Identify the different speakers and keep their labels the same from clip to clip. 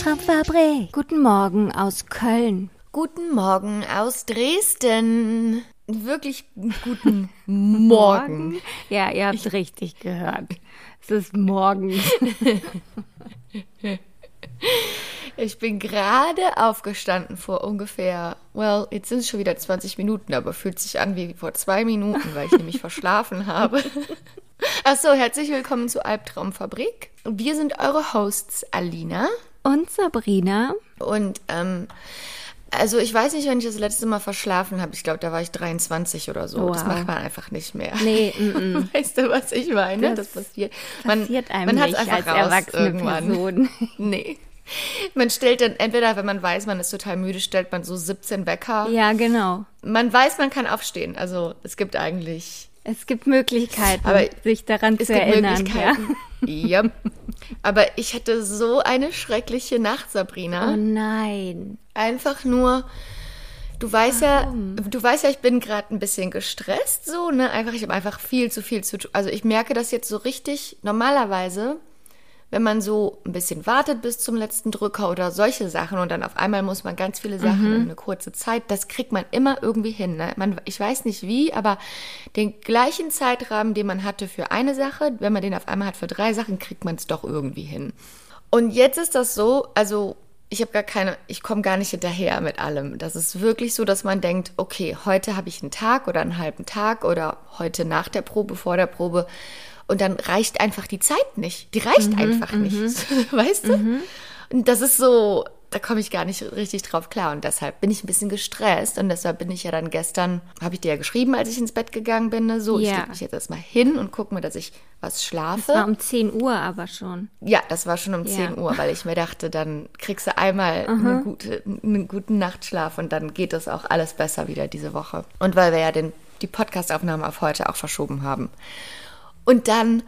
Speaker 1: Albtraumfabrik.
Speaker 2: Guten Morgen aus Köln.
Speaker 3: Guten Morgen aus Dresden. Wirklich guten Morgen.
Speaker 2: Ja, ihr habt richtig gehört. Es ist morgen.
Speaker 3: Ich bin gerade aufgestanden vor ungefähr, well, jetzt sind es schon wieder 20 Minuten, aber fühlt sich an wie vor zwei Minuten, weil ich nämlich verschlafen habe. Achso, herzlich willkommen zu Albtraumfabrik. Wir sind eure Hosts Alina
Speaker 2: Und Sabrina?
Speaker 3: und ähm, also ich weiß nicht, wenn ich das letzte Mal verschlafen habe. Ich glaube, da war ich 23 oder so. Das
Speaker 2: Wow.
Speaker 3: macht man einfach nicht mehr.
Speaker 2: Nee, mm, mm.
Speaker 3: Weißt du, was ich meine?
Speaker 2: Das
Speaker 3: Das, passiert.
Speaker 2: passiert einem
Speaker 3: man
Speaker 2: nicht
Speaker 3: einfach
Speaker 2: als
Speaker 3: raus
Speaker 2: erwachsene
Speaker 3: irgendwann.
Speaker 2: Person.
Speaker 3: Nee. Man stellt dann, entweder wenn man weiß, man ist total müde, stellt man so 17 Wecker.
Speaker 2: Ja, genau.
Speaker 3: Man weiß, man kann aufstehen. Also es gibt eigentlich,
Speaker 2: Es gibt Möglichkeiten,
Speaker 3: Aber
Speaker 2: sich daran zu erinnern.
Speaker 3: Ja. Aber ich hatte so eine schreckliche Nacht. Sabrina.
Speaker 2: Oh nein.
Speaker 3: Einfach nur, du weißt ja, du weißt ja, ich bin gerade ein bisschen gestresst, so, ne? Einfach, ich habe einfach viel zu viel zu tun. Also ich merke das jetzt so richtig, normalerweise, wenn man so ein bisschen wartet bis zum letzten Drücker oder solche Sachen und dann auf einmal muss man ganz viele Sachen in eine kurze Zeit, das kriegt man immer irgendwie hin. Ne? Man, ich weiß nicht wie, aber den gleichen Zeitrahmen, den man hatte für eine Sache, wenn man den auf einmal hat für drei Sachen, kriegt man es doch irgendwie hin. Und jetzt ist das so, also ich habe gar keine, ich komme gar nicht hinterher mit allem. Das ist wirklich so, dass man denkt, okay, heute habe ich einen Tag oder einen halben Tag oder heute nach der Probe, vor der Probe. Und dann reicht einfach die Zeit nicht. Die reicht einfach nicht. Weißt du? Und das ist so, da komme ich gar nicht richtig drauf klar. Und deshalb bin ich ein bisschen gestresst. Und deshalb bin ich ja dann gestern, habe ich dir ja geschrieben, als ich ins Bett gegangen bin, ne, so, ich
Speaker 2: Ja.
Speaker 3: leg mich jetzt erstmal hin und gucke mir, dass ich was schlafe.
Speaker 2: War um 10 Uhr aber schon.
Speaker 3: Ja, das war schon um
Speaker 2: Ja.
Speaker 3: 10 Uhr, weil ich mir dachte, dann kriegst du einmal eine gute, einen guten Nachtschlaf und dann geht das auch alles besser wieder diese Woche. Und weil wir ja den, die Podcastaufnahme auf heute auch verschoben haben. Und dann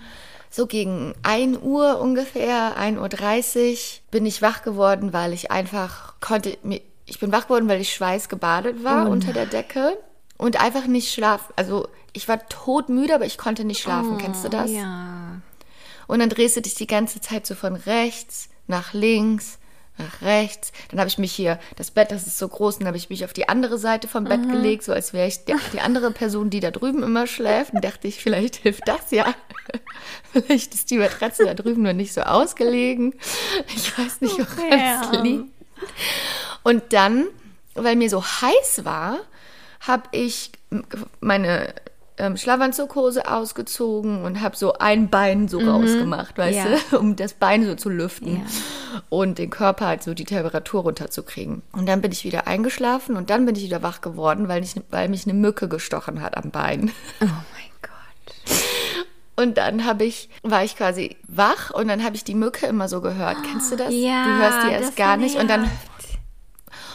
Speaker 3: so gegen 1 Uhr ungefähr, 1.30 Uhr, bin ich wach geworden, weil ich einfach konnte, ich bin wach geworden, weil ich schweißgebadet war unter der Decke und einfach nicht schlafen. Also ich war todmüde, aber ich konnte nicht schlafen. Kennst du das?
Speaker 2: Oh, Ja.
Speaker 3: Und dann drehst du dich die ganze Zeit so von rechts nach links, nach rechts. Dann habe ich mich hier, das Bett, das ist so groß, dann habe ich mich auf die andere Seite vom Bett gelegt, so als wäre ich die, die andere Person, die da drüben immer schläft. Und dachte ich, vielleicht hilft das ja. vielleicht ist die Matratze da drüben nur nicht so ausgelegen. Ich weiß nicht, woran es
Speaker 2: ja.
Speaker 3: liegt. Und dann, weil mir so heiß war, habe ich meine ähm, Schlafanzughose ausgezogen und habe so ein Bein so rausgemacht, weißt
Speaker 2: Ja.
Speaker 3: du, um das Bein so zu lüften
Speaker 2: Ja.
Speaker 3: und den Körper halt so die Temperatur runterzukriegen. Und dann bin ich wieder eingeschlafen und dann bin ich wieder wach geworden, weil, ich, weil mich eine Mücke gestochen hat am Bein.
Speaker 2: Oh mein Gott.
Speaker 3: Und dann habe ich, war ich quasi wach und dann habe ich die Mücke immer so gehört. Kennst du das?
Speaker 2: Ja,
Speaker 3: du hörst die erst gar nicht und dann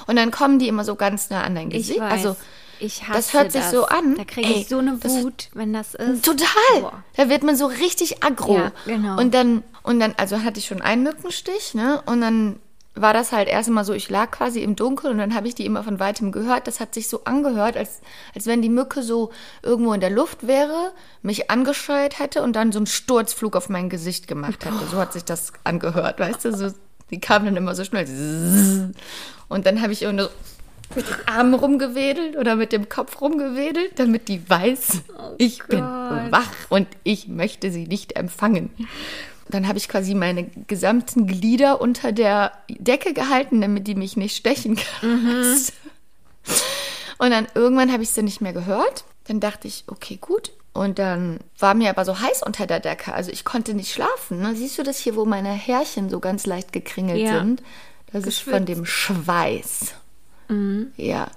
Speaker 3: und dann kommen die immer so ganz nah an dein
Speaker 2: Ich
Speaker 3: Gesicht.
Speaker 2: weiß.
Speaker 3: Also
Speaker 2: ich hasse
Speaker 3: das hört sich so an.
Speaker 2: Da kriege
Speaker 3: Ey,
Speaker 2: ich so eine
Speaker 3: das-
Speaker 2: Wut, wenn das ist.
Speaker 3: Total.
Speaker 2: Boah.
Speaker 3: Da wird man so richtig aggro.
Speaker 2: Ja, genau.
Speaker 3: Und dann, und dann, also hatte ich schon einen Mückenstich, ne? Und dann war das halt erst mal so, ich lag quasi im Dunkeln und dann habe ich die immer von weitem gehört. Das hat sich so angehört, als, als wenn die Mücke so irgendwo in der Luft wäre, mich angescheuert hätte und dann so einen Sturzflug auf mein Gesicht gemacht hätte. So hat sich das angehört, weißt du? So, die kam dann immer so schnell. Und dann habe ich irgendwie so mit den Armen rumgewedelt oder mit dem Kopf rumgewedelt, damit die weiß, ich bin wach und ich möchte sie nicht empfangen. Dann habe ich quasi meine gesamten Glieder unter der Decke gehalten, damit die mich nicht stechen kann. Und dann irgendwann habe ich sie nicht mehr gehört. Dann dachte ich, okay, gut. Und dann war mir aber so heiß unter der Decke. Also ich konnte nicht schlafen. Ne? Siehst du das hier, wo meine Härchen so ganz leicht gekringelt
Speaker 2: Ja.
Speaker 3: sind? Das ist von dem Schweiß. Ja.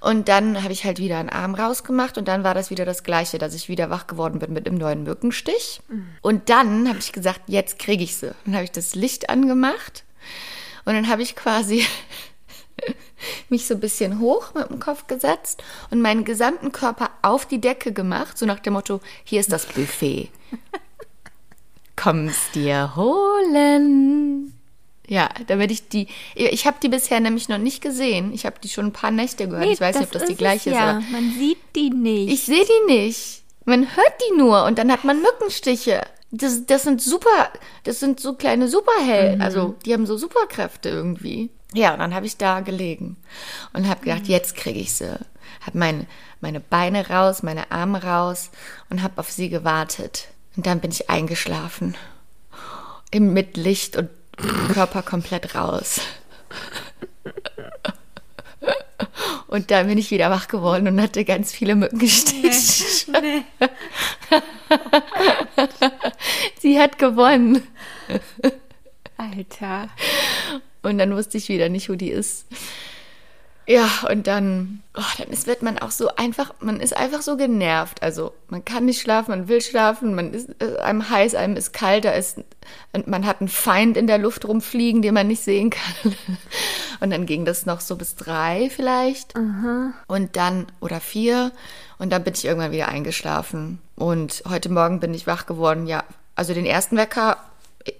Speaker 3: Und dann habe ich halt wieder einen Arm rausgemacht und dann war das wieder das Gleiche, dass ich wieder wach geworden bin mit einem neuen Mückenstich. Und dann habe ich gesagt, jetzt kriege ich sie. Dann habe ich das Licht angemacht und dann habe ich quasi mich so ein bisschen hoch mit dem Kopf gesetzt und meinen gesamten Körper auf die Decke gemacht, so nach dem Motto, hier ist das Buffet. Kommst dir holen. Ja, damit ich die. Ich habe die bisher nämlich noch nicht gesehen. Ich habe die schon ein paar Nächte gehört. ich weiß nicht, ob das die gleiche ist.
Speaker 2: ja.
Speaker 3: Aber
Speaker 2: Man sieht die nicht.
Speaker 3: ich sehe die nicht. Man hört die nur und dann hat man Mückenstiche. Das, das sind super, das sind so kleine Superhelden. Also die haben so Superkräfte irgendwie. Ja, und dann habe ich da gelegen und habe gedacht, jetzt kriege ich sie. Habe meine, meine Beine raus, meine Arme raus und habe auf sie gewartet. Und dann bin ich eingeschlafen. Im, mit Licht und Körper komplett raus. Und dann bin ich wieder wach geworden und hatte ganz viele Mückenstiche.
Speaker 2: Nee.
Speaker 3: Sie hat gewonnen.
Speaker 2: Alter.
Speaker 3: Und dann wusste ich wieder nicht, wo die ist. Ja, und dann, oh, dann ist, wird man auch so einfach, man ist einfach so genervt. Also man kann nicht schlafen, man will schlafen, man ist äh, einem heiß, einem ist kalt, da ist, und man hat einen Feind in der Luft rumfliegen, den man nicht sehen kann. Und dann ging das noch so bis drei vielleicht. Und dann, oder vier. Und dann bin ich irgendwann wieder eingeschlafen. Und heute Morgen bin ich wach geworden. Ja, also den ersten Wecker,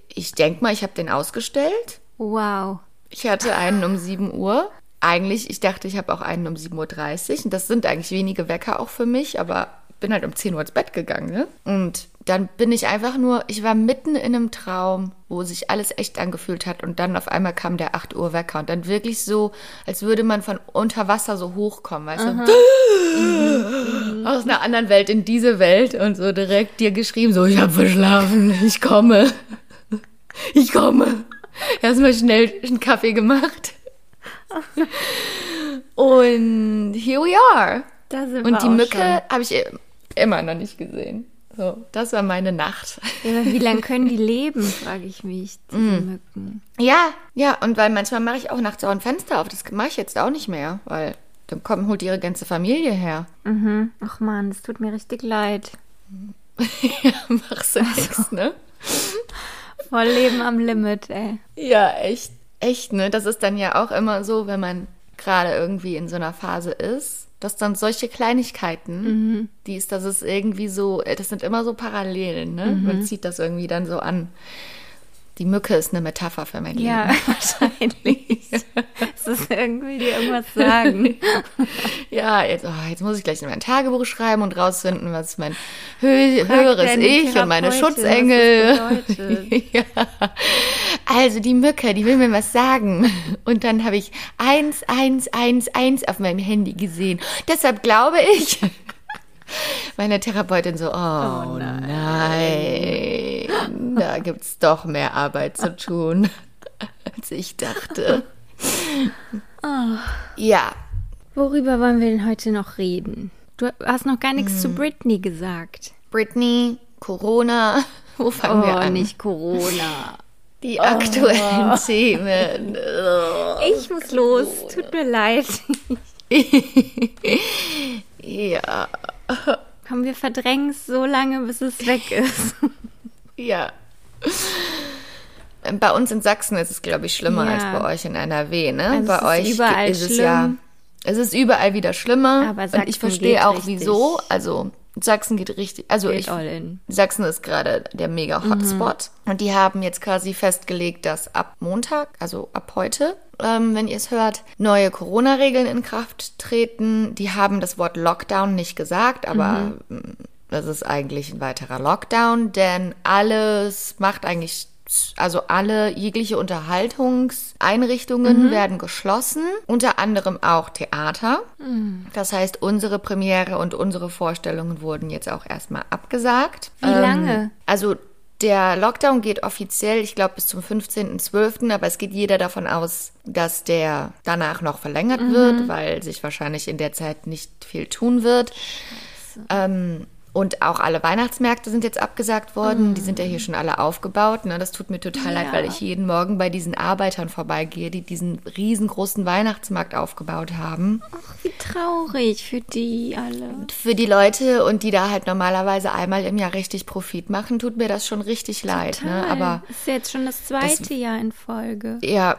Speaker 3: ich denke mal, ich habe den ausgestellt.
Speaker 2: Wow.
Speaker 3: Ich hatte einen um 7 Uhr. Eigentlich, ich dachte, ich habe auch einen um 7.30 Uhr. Und das sind eigentlich wenige Wecker auch für mich, aber bin halt um 10 Uhr ins Bett gegangen. Ne? Und dann bin ich einfach nur, ich war mitten in einem Traum, wo sich alles echt angefühlt hat. Und dann auf einmal kam der 8 Uhr Wecker. Und dann wirklich so, als würde man von unter Wasser so hochkommen, weißt du? Aus einer anderen Welt in diese Welt und so direkt dir geschrieben, so, ich habe verschlafen, ich komme. Ich komme. Erstmal schnell einen Kaffee gemacht. Und here we are.
Speaker 2: Da sind wir
Speaker 3: Und die
Speaker 2: auch
Speaker 3: Mücke habe ich immer noch nicht gesehen. So, das war meine Nacht.
Speaker 2: Ja, wie lange können die leben, frage ich mich, diese
Speaker 3: Mm.
Speaker 2: Mücken.
Speaker 3: Ja, ja, und weil manchmal mache ich auch nachts auch ein Fenster auf. Das mache ich jetzt auch nicht mehr, weil dann kommt, holt ihre ganze Familie her.
Speaker 2: Mhm. Ach man, es tut mir richtig leid.
Speaker 3: ja, machst du nichts, ne?
Speaker 2: Voll Leben am Limit, ey.
Speaker 3: Ja, echt, echt, ne? Das ist dann ja auch immer so, wenn man gerade irgendwie in so einer Phase ist, dass dann solche Kleinigkeiten, die ist, das ist irgendwie so, äh, das sind immer so Parallelen, ne? Man zieht das irgendwie dann so an. Die Mücke ist eine Metapher für mein
Speaker 2: Ja,
Speaker 3: Leben.
Speaker 2: wahrscheinlich. Es ist irgendwie dir irgendwas sagen.
Speaker 3: Ja, jetzt, oh, jetzt muss ich gleich in mein Tagebuch schreiben und rausfinden, was mein hö höheres Ich und meine Schutzengel. ja. Also die Mücke, die will mir was sagen. Und dann habe ich 1111 auf meinem Handy gesehen. Deshalb glaube ich. Meine Therapeutin so, oh, nein. da gibt's doch mehr Arbeit zu tun, als ich dachte. Ja,
Speaker 2: Worüber wollen wir denn heute noch reden? Du hast noch gar nichts
Speaker 3: Hm.
Speaker 2: zu Britney gesagt.
Speaker 3: Britney, Corona, wo fangen wir
Speaker 2: Oh,
Speaker 3: an?
Speaker 2: nicht Corona.
Speaker 3: Die aktuellen Themen.
Speaker 2: Ich muss los. Tut mir leid.
Speaker 3: ja,
Speaker 2: Komm, wir verdrängen es so lange, bis es weg ist.
Speaker 3: ja. Bei uns in Sachsen ist es, glaube ich, schlimmer
Speaker 2: Ja.
Speaker 3: als bei euch in NRW, ne?
Speaker 2: Also
Speaker 3: bei euch
Speaker 2: überall
Speaker 3: ist es
Speaker 2: schlimm.
Speaker 3: ja. Es ist überall wieder schlimmer.
Speaker 2: Aber
Speaker 3: und
Speaker 2: Sachsen
Speaker 3: ich verstehe
Speaker 2: geht
Speaker 3: auch
Speaker 2: richtig.
Speaker 3: wieso. Also Sachsen geht richtig. Also
Speaker 2: Geht
Speaker 3: ich,
Speaker 2: all in.
Speaker 3: Sachsen ist gerade der mega Hotspot. Und die haben jetzt quasi festgelegt, dass ab Montag, also ab heute, ähm, wenn ihr es hört, neue Corona-Regeln in Kraft treten. Die haben das Wort Lockdown nicht gesagt, aber mm, das ist eigentlich ein weiterer Lockdown, denn alles macht eigentlich also alle jegliche Unterhaltungseinrichtungen werden geschlossen, unter anderem auch Theater. Das heißt, unsere Premiere und unsere Vorstellungen wurden jetzt auch erstmal abgesagt.
Speaker 2: Wie lange?
Speaker 3: Also der Lockdown geht offiziell, ich glaube, bis zum 15.12., aber es geht jeder davon aus, dass der danach noch verlängert wird, weil sich wahrscheinlich in der Zeit nicht viel tun wird. Ähm, und auch alle Weihnachtsmärkte sind jetzt abgesagt worden. Die sind ja hier schon alle aufgebaut. Ne? Das tut mir total leid,
Speaker 2: Ja.
Speaker 3: weil ich jeden Morgen bei diesen Arbeitern vorbeigehe, die diesen riesengroßen Weihnachtsmarkt aufgebaut haben.
Speaker 2: Wie traurig für die alle.
Speaker 3: Für die Leute und die da halt normalerweise einmal im Jahr richtig Profit machen, tut mir das schon richtig leid. Ne?
Speaker 2: Total.
Speaker 3: Aber
Speaker 2: ist ja jetzt schon das zweite Jahr in Folge.
Speaker 3: ja,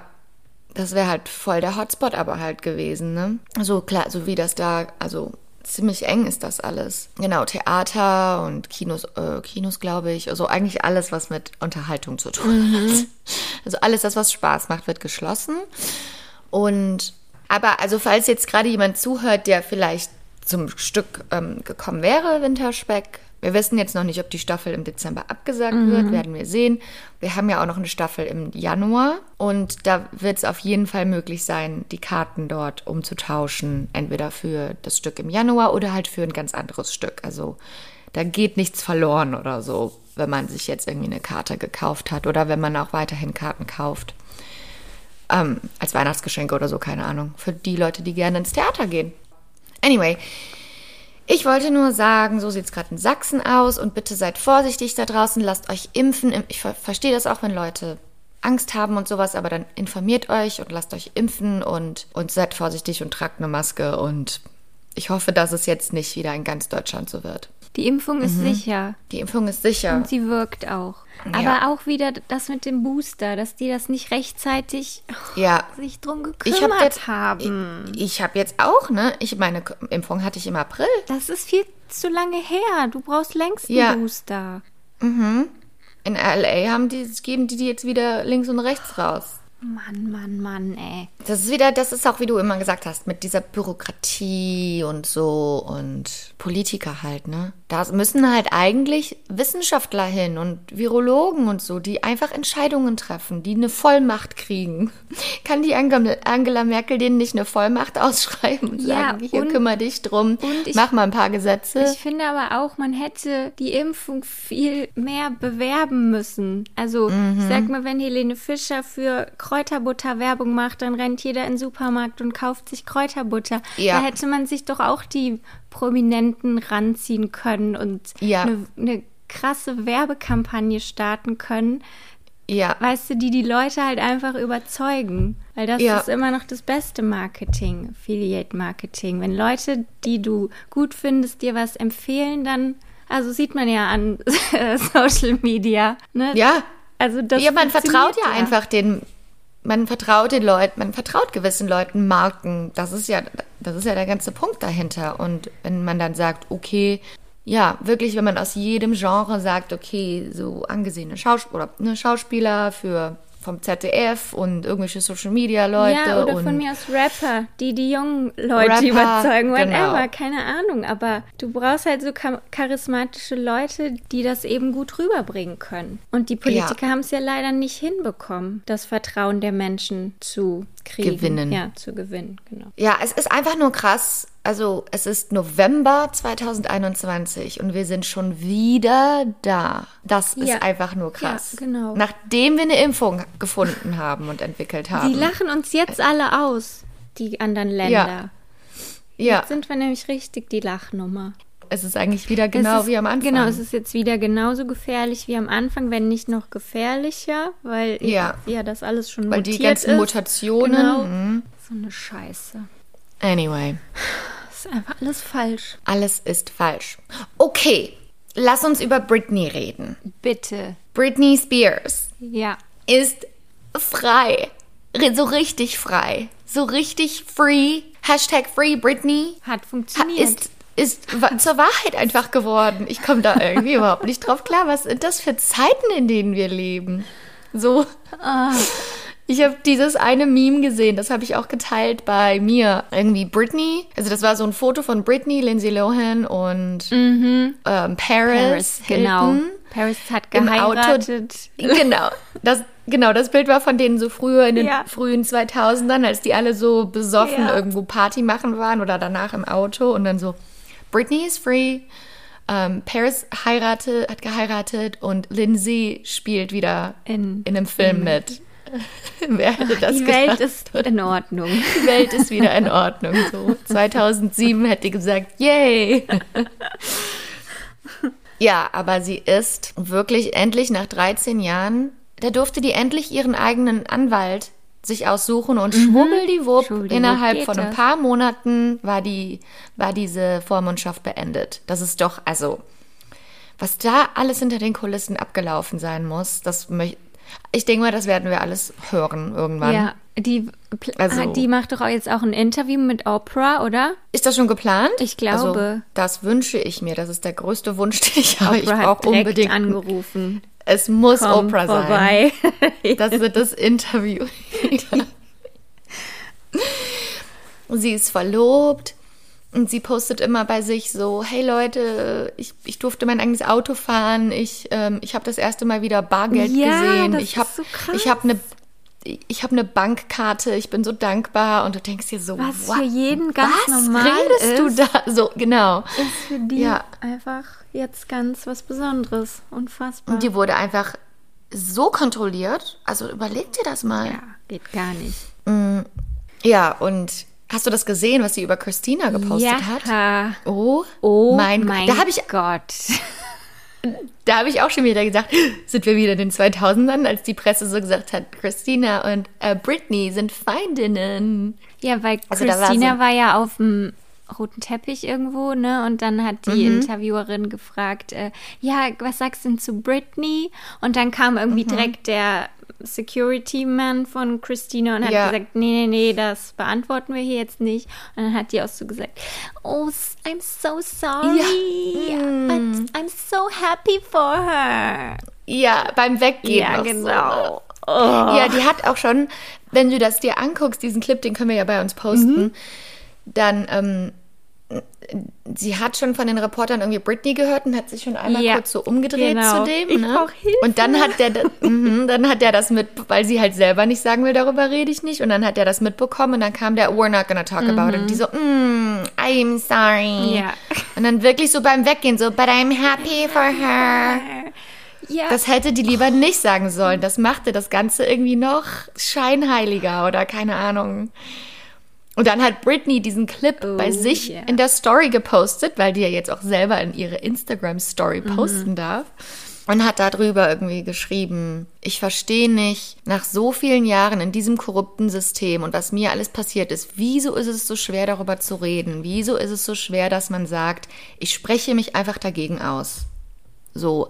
Speaker 3: das wäre halt voll der Hotspot aber halt gewesen, ne? So klar, so wie das da, also ziemlich eng ist das alles. Genau, Theater und Kinos, äh, Kinos glaube ich. Also eigentlich alles, was mit Unterhaltung zu tun hat. Also alles das, was Spaß macht, wird geschlossen. Und aber also falls jetzt gerade jemand zuhört, der vielleicht zum Stück ähm, gekommen wäre, Winterspeck. Wir wissen jetzt noch nicht, ob die Staffel im Dezember abgesagt wird, werden wir sehen. Wir haben ja auch noch eine Staffel im Januar und da wird es auf jeden Fall möglich sein, die Karten dort umzutauschen, entweder für das Stück im Januar oder halt für ein ganz anderes Stück. Also da geht nichts verloren oder so, wenn man sich jetzt irgendwie eine Karte gekauft hat oder wenn man auch weiterhin Karten kauft. Ähm, als Weihnachtsgeschenke oder so, keine Ahnung. Für die Leute, die gerne ins Theater gehen. Anyway, ich wollte nur sagen, so sieht es gerade in Sachsen aus und bitte seid vorsichtig da draußen, lasst euch impfen. Ich ver verstehe das auch, wenn Leute Angst haben und sowas, aber dann informiert euch und lasst euch impfen und, und seid vorsichtig und tragt eine Maske und ich hoffe, dass es jetzt nicht wieder in ganz Deutschland so wird.
Speaker 2: Die Impfung ist sicher.
Speaker 3: Die Impfung ist sicher.
Speaker 2: Und sie wirkt auch.
Speaker 3: Ja.
Speaker 2: Aber auch wieder das mit dem Booster, dass die das nicht rechtzeitig
Speaker 3: Ja.
Speaker 2: sich drum
Speaker 3: Ich
Speaker 2: gekümmert
Speaker 3: habe jetzt,
Speaker 2: haben.
Speaker 3: ich, ich habe jetzt auch, ne? Ich meine Impfung hatte ich im April.
Speaker 2: Das ist viel zu lange her. Du brauchst längst einen
Speaker 3: Ja.
Speaker 2: Booster.
Speaker 3: In LA haben die, geben die die jetzt wieder links und rechts raus.
Speaker 2: Mann, Mann, Mann, ey.
Speaker 3: Das ist wieder, das ist auch, wie du immer gesagt hast, mit dieser Bürokratie und so und Politiker halt, ne? Da müssen halt eigentlich Wissenschaftler hin und Virologen und so, die einfach Entscheidungen treffen, die eine Vollmacht kriegen. Kann die Angela, Merkel denen nicht eine Vollmacht ausschreiben und
Speaker 2: Ja,
Speaker 3: sagen, hier
Speaker 2: und-
Speaker 3: kümmere dich drum,
Speaker 2: und ich-
Speaker 3: mach mal ein paar Gesetze?
Speaker 2: Ich finde aber auch, man hätte die Impfung viel mehr bewerben müssen. Also,
Speaker 3: Mhm.
Speaker 2: ich sag mal, wenn Helene Fischer für Kräuterbutter Werbung macht, dann rennt jeder in den Supermarkt und kauft sich Kräuterbutter.
Speaker 3: Ja.
Speaker 2: Da hätte man sich doch auch die Prominenten ranziehen können und
Speaker 3: Ja.
Speaker 2: eine, eine krasse Werbekampagne starten können.
Speaker 3: ja,
Speaker 2: Weißt du, die die Leute halt einfach überzeugen. Weil das
Speaker 3: Ja.
Speaker 2: ist immer noch das beste Marketing, Affiliate-Marketing. Wenn Leute, die du gut findest, dir was empfehlen, dann, also sieht man ja an Social Media. Ne?
Speaker 3: ja,
Speaker 2: also das
Speaker 3: ja, man vertraut
Speaker 2: funktioniert
Speaker 3: ja einfach den, man vertraut den Leuten, man vertraut gewissen Leuten Marken. Das ist ja, das ist ja der ganze Punkt dahinter. Und wenn man dann sagt, okay, ja, wirklich, wenn man aus jedem Genre sagt, okay, so angesehene Schaus oder, ne, Schauspieler für vom ZDF und irgendwelche Social Media Leute
Speaker 2: Ja, oder von mir aus Rapper, die die jungen Leute
Speaker 3: Rapper,
Speaker 2: überzeugen, whatever,
Speaker 3: genau.
Speaker 2: keine Ahnung. Aber du brauchst halt so char- charismatische Leute, die das eben gut rüberbringen können. Und die Politiker haben es ja leider nicht hinbekommen, das Vertrauen der Menschen zu kriegen.
Speaker 3: Gewinnen.
Speaker 2: Ja, zu gewinnen, genau.
Speaker 3: Ja, es ist einfach nur krass. Also, es ist November 2021 und wir sind schon wieder da. Das
Speaker 2: Ja.
Speaker 3: ist einfach nur krass.
Speaker 2: Ja, genau.
Speaker 3: Nachdem wir eine Impfung gefunden haben und entwickelt haben.
Speaker 2: Die lachen uns jetzt alle aus, die anderen Länder.
Speaker 3: ja,
Speaker 2: Jetzt sind wir nämlich richtig die Lachnummer.
Speaker 3: es ist eigentlich wieder genau
Speaker 2: ist,
Speaker 3: wie am Anfang.
Speaker 2: Genau, es ist jetzt wieder genauso gefährlich wie am Anfang, wenn nicht noch gefährlicher, weil
Speaker 3: Ja.
Speaker 2: ja das alles schon
Speaker 3: Weil
Speaker 2: mutiert
Speaker 3: die ganzen
Speaker 2: ist.
Speaker 3: Mutationen.
Speaker 2: Genau.
Speaker 3: mhm.
Speaker 2: So eine Scheiße.
Speaker 3: Anyway,
Speaker 2: Das ist einfach alles falsch.
Speaker 3: alles ist falsch. Okay, lass uns über Britney reden.
Speaker 2: Bitte.
Speaker 3: Britney Spears
Speaker 2: Ja.
Speaker 3: ist frei. Re- So richtig frei. So richtig free. Hashtag Free Britney.
Speaker 2: Hat
Speaker 3: Ha-
Speaker 2: funktioniert.
Speaker 3: ist, ist zur Wahrheit einfach geworden. Ich komme da irgendwie überhaupt nicht drauf klar. Was sind das für Zeiten, in denen wir leben? So. Ich habe dieses eine Meme gesehen, das habe ich auch geteilt bei mir. Irgendwie Britney, also das war so ein Foto von Britney, Lindsay Lohan und ähm, Paris,
Speaker 2: Paris, genau.
Speaker 3: Hilton.
Speaker 2: Paris hat geheiratet.
Speaker 3: Genau. Das, genau, das Bild war von denen so früher in den
Speaker 2: Ja.
Speaker 3: frühen 2000ern, als die alle so besoffen
Speaker 2: Ja.
Speaker 3: irgendwo Party machen waren oder danach im Auto und dann so, Britney is free, ähm, Paris heirate, hat geheiratet und Lindsay spielt wieder
Speaker 2: In-
Speaker 3: in einem Film mit. Wer hätte das
Speaker 2: Die Welt
Speaker 3: gedacht?
Speaker 2: ist in Ordnung.
Speaker 3: Die Welt ist wieder in Ordnung. So 2007 hätte die gesagt, yay. Ja, aber sie ist wirklich endlich nach 13 Jahren, da durfte die endlich ihren eigenen Anwalt sich aussuchen und schwubbeldiwupp,
Speaker 2: Schwubbeldiwupp
Speaker 3: innerhalb von ein paar Monaten war die, war diese Vormundschaft beendet. Das ist doch, also, was da alles hinter den Kulissen abgelaufen sein muss, das möchte, ich denke mal, das werden wir alles hören irgendwann.
Speaker 2: Ja, Die, also, die macht doch jetzt auch ein Interview mit Oprah, oder?
Speaker 3: Ist das schon geplant?
Speaker 2: Ich glaube.
Speaker 3: Also, das wünsche ich mir. Das ist der größte Wunsch, den ich habe. Ich brauche unbedingt
Speaker 2: angerufen.
Speaker 3: Es muss Komm Oprah vorbei. sein. Das wird das Interview. sie ist verlobt und sie postet immer bei sich so, hey Leute, ich, ich durfte mein eigenes Auto fahren, ich, ähm, ich habe das erste Mal wieder Bargeld ja, gesehen, ich habe so ich habe eine ich habe eine Bankkarte, ich bin so dankbar und du denkst dir so,
Speaker 2: was what? für jeden ganz was normal
Speaker 3: redest ist, du da so genau
Speaker 2: ist für die ja. einfach jetzt ganz was Besonderes, unfassbar.
Speaker 3: Und die wurde einfach so kontrolliert, also überleg dir das mal.
Speaker 2: Ja, geht gar nicht.
Speaker 3: Mm, ja und Hast du das gesehen, was sie über Christina gepostet ja. hat?
Speaker 2: Oh, oh mein, mein
Speaker 3: da ich,
Speaker 2: Gott.
Speaker 3: Da habe ich auch schon wieder gesagt, sind wir wieder in den 2000ern, als die Presse so gesagt hat, Christina und äh, Britney sind Feindinnen.
Speaker 2: Ja, weil also Christina war, so war, ja auf dem roten Teppich irgendwo, ne? Und dann hat die mhm. Interviewerin gefragt, äh, ja, was sagst du denn zu Britney? Und dann kam irgendwie mhm. direkt der Security-Man von Christina und hat ja. gesagt, nee, nee, nee, das beantworten wir hier jetzt nicht. Und dann hat die auch so gesagt, oh, I'm so sorry, ja. but I'm so happy for her.
Speaker 3: Ja, beim Weggehen.
Speaker 2: Ja, genau.
Speaker 3: So. Oh. Ja, die hat auch schon, wenn du das dir anguckst, diesen Clip, den können wir ja bei uns posten, mhm. dann ähm, sie hat schon von den Reportern irgendwie Britney gehört und hat sich schon einmal ja, kurz so umgedreht
Speaker 2: genau.
Speaker 3: zu dem.
Speaker 2: Ich ne?
Speaker 3: Und dann hat der, mh, dann hat der das mit, weil sie halt selber nicht sagen will, darüber rede ich nicht. Und dann hat er das mitbekommen und dann kam der, we're not gonna talk mhm. about it. Und die so, mm, I'm sorry.
Speaker 2: Ja.
Speaker 3: Und dann wirklich so beim Weggehen so, but I'm happy for her. Ja. Das hätte die lieber nicht sagen sollen. Das machte das Ganze irgendwie noch scheinheiliger oder keine Ahnung. Und dann hat Britney diesen Clip oh, bei sich yeah. in der Story gepostet, weil die ja jetzt auch selber in ihre Instagram-Story mhm. posten darf. Und hat darüber irgendwie geschrieben, ich verstehe nicht, nach so vielen Jahren in diesem korrupten System und was mir alles passiert ist, wieso ist es so schwer darüber zu reden? Wieso ist es so schwer, dass man sagt, ich spreche mich einfach dagegen aus? So.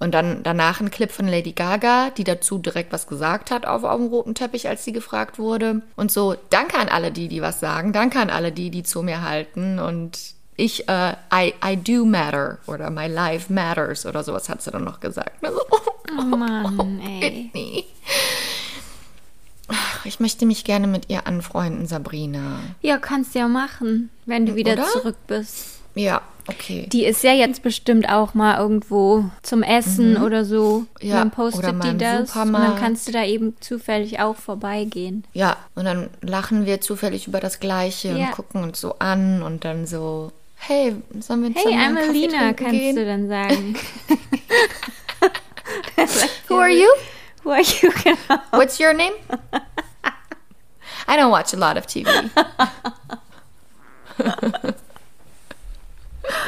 Speaker 3: Und dann danach ein Clip von Lady Gaga, die dazu direkt was gesagt hat auf, auf dem roten Teppich, als sie gefragt wurde. Und so, danke an alle die, die was sagen. Danke an alle die, die zu mir halten. Und ich, uh, I, I do matter oder my life matters oder sowas hat sie dann noch gesagt.
Speaker 2: oh Mann, ey.
Speaker 3: Ach, ich möchte mich gerne mit ihr anfreunden, Sabrina.
Speaker 2: Ja, kannst du ja machen, wenn du wieder oder? zurück bist.
Speaker 3: Ja, Okay.
Speaker 2: Die ist ja jetzt bestimmt auch mal irgendwo zum Essen mhm. oder so.
Speaker 3: Ja,
Speaker 2: dann postet oder die das Supermarkt. und dann kannst du da eben zufällig auch vorbeigehen.
Speaker 3: Ja, und dann lachen wir zufällig über das Gleiche ja. und gucken uns so an und dann so, hey, sollen wir
Speaker 2: Hey, I'm Alina, kannst
Speaker 3: gehen?
Speaker 2: du dann sagen.
Speaker 3: Who are you?
Speaker 2: Who are you? Genau.
Speaker 3: What's your name? I don't watch a lot of TV.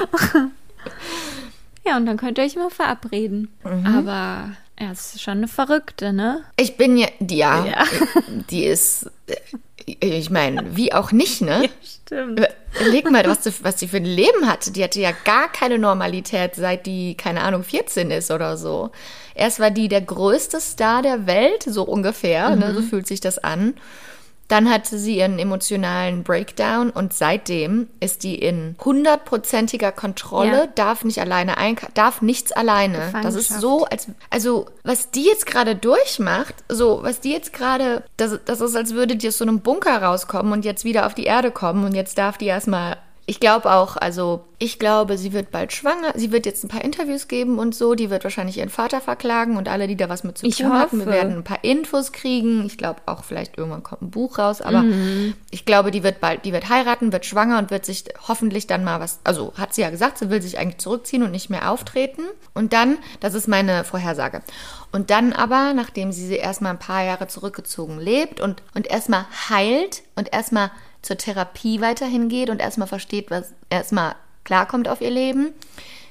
Speaker 2: ja, und dann könnt ihr euch mal verabreden. Mhm. Aber er ist schon eine Verrückte, ne?
Speaker 3: Ich bin ja, die, ja, ja. die ist, ich meine, wie auch nicht, ne?
Speaker 2: Ja, stimmt.
Speaker 3: Leg mal, was, du, was die für ein Leben hatte. Die hatte ja gar keine Normalität, seit die, keine Ahnung, 14 ist oder so. Erst war die der größte Star der Welt, so ungefähr, mhm. ne? so fühlt sich das an. Dann hatte sie ihren emotionalen Breakdown und seitdem ist die in hundertprozentiger Kontrolle, ja. darf nicht alleine ein, darf nichts alleine. Das ist so, als, also, was die jetzt gerade durchmacht, so, was die jetzt gerade, das, das ist, als würde die aus so einem Bunker rauskommen und jetzt wieder auf die Erde kommen und jetzt darf die erstmal ich glaube auch, also ich glaube, sie wird bald schwanger. Sie wird jetzt ein paar Interviews geben und so. Die wird wahrscheinlich ihren Vater verklagen und alle, die da was mit zu
Speaker 2: ich
Speaker 3: tun
Speaker 2: hoffe.
Speaker 3: haben. Wir werden ein paar Infos kriegen. Ich glaube auch, vielleicht irgendwann kommt ein Buch raus. Aber mhm. ich glaube, die wird bald, die wird heiraten, wird schwanger und wird sich hoffentlich dann mal was, also hat sie ja gesagt, sie will sich eigentlich zurückziehen und nicht mehr auftreten. Und dann, das ist meine Vorhersage. Und dann aber, nachdem sie erstmal ein paar Jahre zurückgezogen lebt und, und erstmal heilt und erstmal zur Therapie weiterhin geht und erstmal versteht, was erstmal klarkommt auf ihr Leben.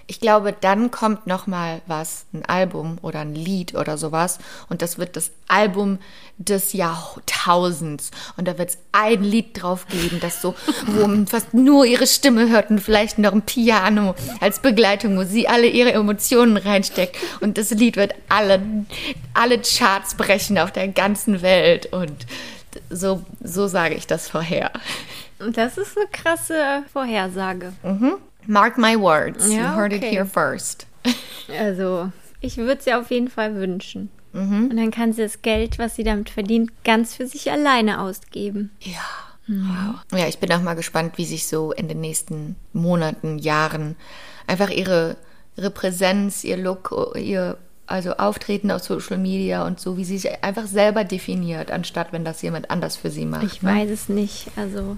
Speaker 3: Ich glaube, dann kommt noch mal was, ein Album oder ein Lied oder sowas. Und das wird das Album des Jahrtausends. Und da wird es ein Lied drauf geben, das so, wo man fast nur ihre Stimme hört und vielleicht noch ein Piano als Begleitung, wo sie alle ihre Emotionen reinsteckt. Und das Lied wird alle, alle Charts brechen auf der ganzen Welt. Und So, so sage ich das vorher.
Speaker 2: Das ist eine krasse Vorhersage.
Speaker 3: Mark my words.
Speaker 2: Ja,
Speaker 3: you heard it
Speaker 2: okay.
Speaker 3: here first.
Speaker 2: Also, ich würde es ihr auf jeden Fall wünschen.
Speaker 3: Mhm.
Speaker 2: Und dann kann sie das Geld, was sie damit verdient, ganz für sich alleine ausgeben.
Speaker 3: Ja. Wow. Ja, ich bin auch mal gespannt, wie sich so in den nächsten Monaten, Jahren einfach ihre, ihre Präsenz, ihr Look, ihr also Auftreten auf Social Media und so, wie sie sich einfach selber definiert, anstatt wenn das jemand anders für sie macht.
Speaker 2: Ich
Speaker 3: ne?
Speaker 2: weiß es nicht. Also,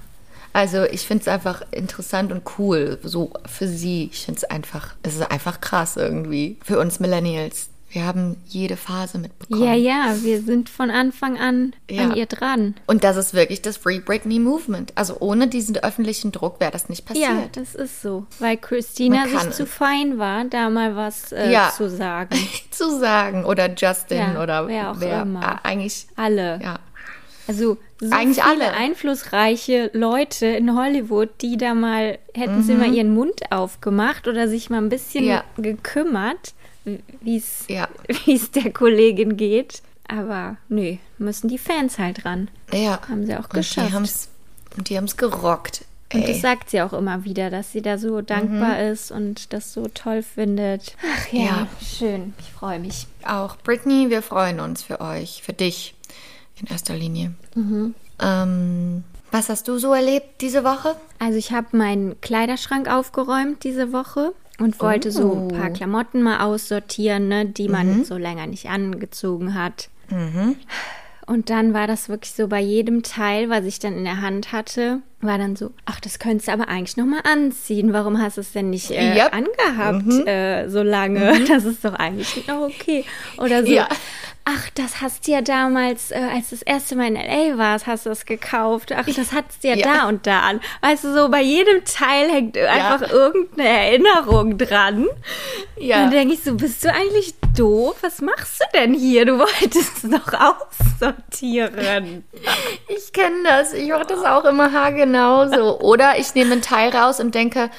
Speaker 3: Also ich finde es einfach interessant und cool, so für sie. Ich finde es einfach, es ist einfach krass irgendwie für uns Millennials. Wir haben jede Phase mitbekommen.
Speaker 2: ja, ja, wir sind von Anfang an
Speaker 3: Ja.
Speaker 2: an ihr dran.
Speaker 3: Und das ist wirklich das Free Britney Movement. Also ohne diesen öffentlichen Druck wäre das nicht passiert.
Speaker 2: Ja, das ist so. Weil Christina sich zu
Speaker 3: es.
Speaker 2: fein war, da mal was äh,
Speaker 3: Ja.
Speaker 2: zu sagen.
Speaker 3: zu sagen oder Justin
Speaker 2: Ja,
Speaker 3: oder
Speaker 2: wer auch
Speaker 3: wer
Speaker 2: immer.
Speaker 3: Ah, eigentlich
Speaker 2: Alle.
Speaker 3: ja
Speaker 2: Also so
Speaker 3: Eigentlich
Speaker 2: viele
Speaker 3: alle.
Speaker 2: einflussreiche Leute in Hollywood, die da mal, hätten sie mal ihren Mund aufgemacht oder sich mal ein bisschen
Speaker 3: Mhm.
Speaker 2: Gekümmert, wie es
Speaker 3: Ja.
Speaker 2: es der Kollegin geht. Aber nö, müssen die Fans halt ran.
Speaker 3: ja
Speaker 2: Haben sie auch
Speaker 3: und
Speaker 2: geschafft.
Speaker 3: die haben's und die haben's gerockt
Speaker 2: Und
Speaker 3: ey.
Speaker 2: das sagt sie auch immer wieder, dass sie da so dankbar ist und das so toll findet. Ach ja,
Speaker 3: Mhm. Ja.
Speaker 2: schön. Ich freue mich.
Speaker 3: auch Britney wir freuen uns für euch für dich in erster Linie
Speaker 2: Mhm.
Speaker 3: ähm, was hast du so erlebt diese Woche
Speaker 2: Also ich habe meinen Kleiderschrank aufgeräumt diese Woche und wollte so ein paar Klamotten mal aussortieren, ne, die man so länger nicht angezogen hat. Und dann war das wirklich so bei jedem Teil, was ich dann in der Hand hatte, war dann so, ach, das könntest du aber eigentlich noch mal anziehen. Warum hast du es denn nicht äh,
Speaker 3: Yep.
Speaker 2: angehabt äh, so lange? Das ist doch eigentlich noch okay. Oder so,
Speaker 3: Ja.
Speaker 2: Ach, das hast du ja damals, äh, als das erste Mal in L.A. warst, hast du das gekauft. Ach, das hattest du ja,
Speaker 3: Ja.
Speaker 2: da und da an. Weißt du, so bei jedem Teil hängt einfach irgendeine Erinnerung dran.
Speaker 3: ja
Speaker 2: Dann denke ich so, bist du eigentlich doof? Was machst du denn hier? Du wolltest es doch aussortieren.
Speaker 3: ich kenne das ich mache das auch immer haargenau so oder ich nehme einen Teil raus und denke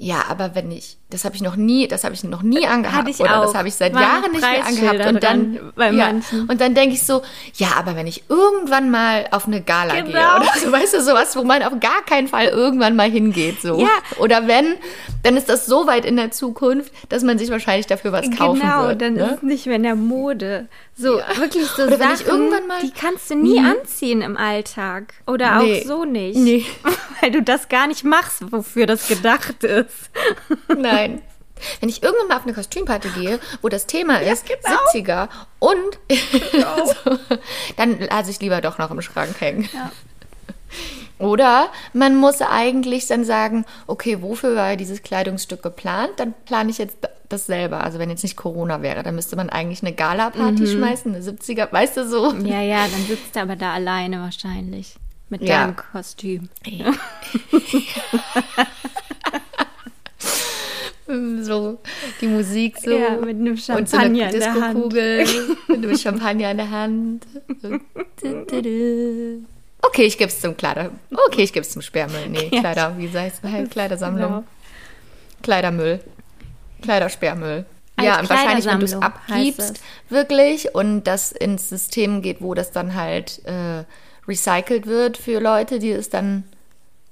Speaker 3: ja, aber wenn ich, das habe ich noch nie, das habe ich noch nie angehabt
Speaker 2: Hatte ich
Speaker 3: oder
Speaker 2: auch.
Speaker 3: das habe ich seit
Speaker 2: Waren
Speaker 3: Jahren nicht mehr angehabt und dann
Speaker 2: bei
Speaker 3: ja,
Speaker 2: manchen.
Speaker 3: und dann denke ich so, ja, aber wenn ich irgendwann mal auf eine Gala gehe
Speaker 2: Genau.
Speaker 3: oder so, weißt du, sowas, wo man auf gar keinen Fall irgendwann mal hingeht so
Speaker 2: Ja.
Speaker 3: oder wenn, dann ist das so weit in der Zukunft, dass man sich wahrscheinlich dafür was kaufen
Speaker 2: genau,
Speaker 3: wird.
Speaker 2: dann
Speaker 3: ne?
Speaker 2: ist es nicht mehr in der Mode. So, wirklich so
Speaker 3: Oder
Speaker 2: Sachen,
Speaker 3: irgendwann mal-
Speaker 2: die kannst du nie anziehen im Alltag. Oder
Speaker 3: Nee.
Speaker 2: auch so nicht.
Speaker 3: Nee.
Speaker 2: Weil du das gar nicht machst, wofür das gedacht ist.
Speaker 3: Nein. Wenn ich irgendwann mal auf eine Kostümparty gehe, wo das Thema ist
Speaker 2: genau.
Speaker 3: 70er und so, dann lasse ich lieber doch noch im Schrank hängen. Oder man muss eigentlich dann sagen, okay, wofür war dieses Kleidungsstück geplant? Dann plane ich jetzt das selber. Also wenn jetzt nicht Corona wäre, dann müsste man eigentlich eine Gala-Party
Speaker 2: Mhm.
Speaker 3: schmeißen, eine 70er, weißt du so?
Speaker 2: Ja, ja, dann sitzt er aber da alleine wahrscheinlich. Mit
Speaker 3: Ja.
Speaker 2: deinem Kostüm.
Speaker 3: So, die Musik so.
Speaker 2: Ja, mit einem
Speaker 3: und so eine
Speaker 2: Champagner in der Hand.
Speaker 3: Disco-Kugel mit einem Champagner in der Hand. Okay, ich gebe es zum Kleider. Okay, ich gebe es zum Sperrmüll. Nee,
Speaker 2: Ja.
Speaker 3: Kleider, wie heißt es? Kleidersammlung.
Speaker 2: Genau.
Speaker 3: Kleidermüll. Kleidersperrmüll.
Speaker 2: Als
Speaker 3: Ja, und wahrscheinlich, wenn du es abgibst, wirklich, und das ins System geht, wo das dann halt äh, recycelt wird für Leute, die es dann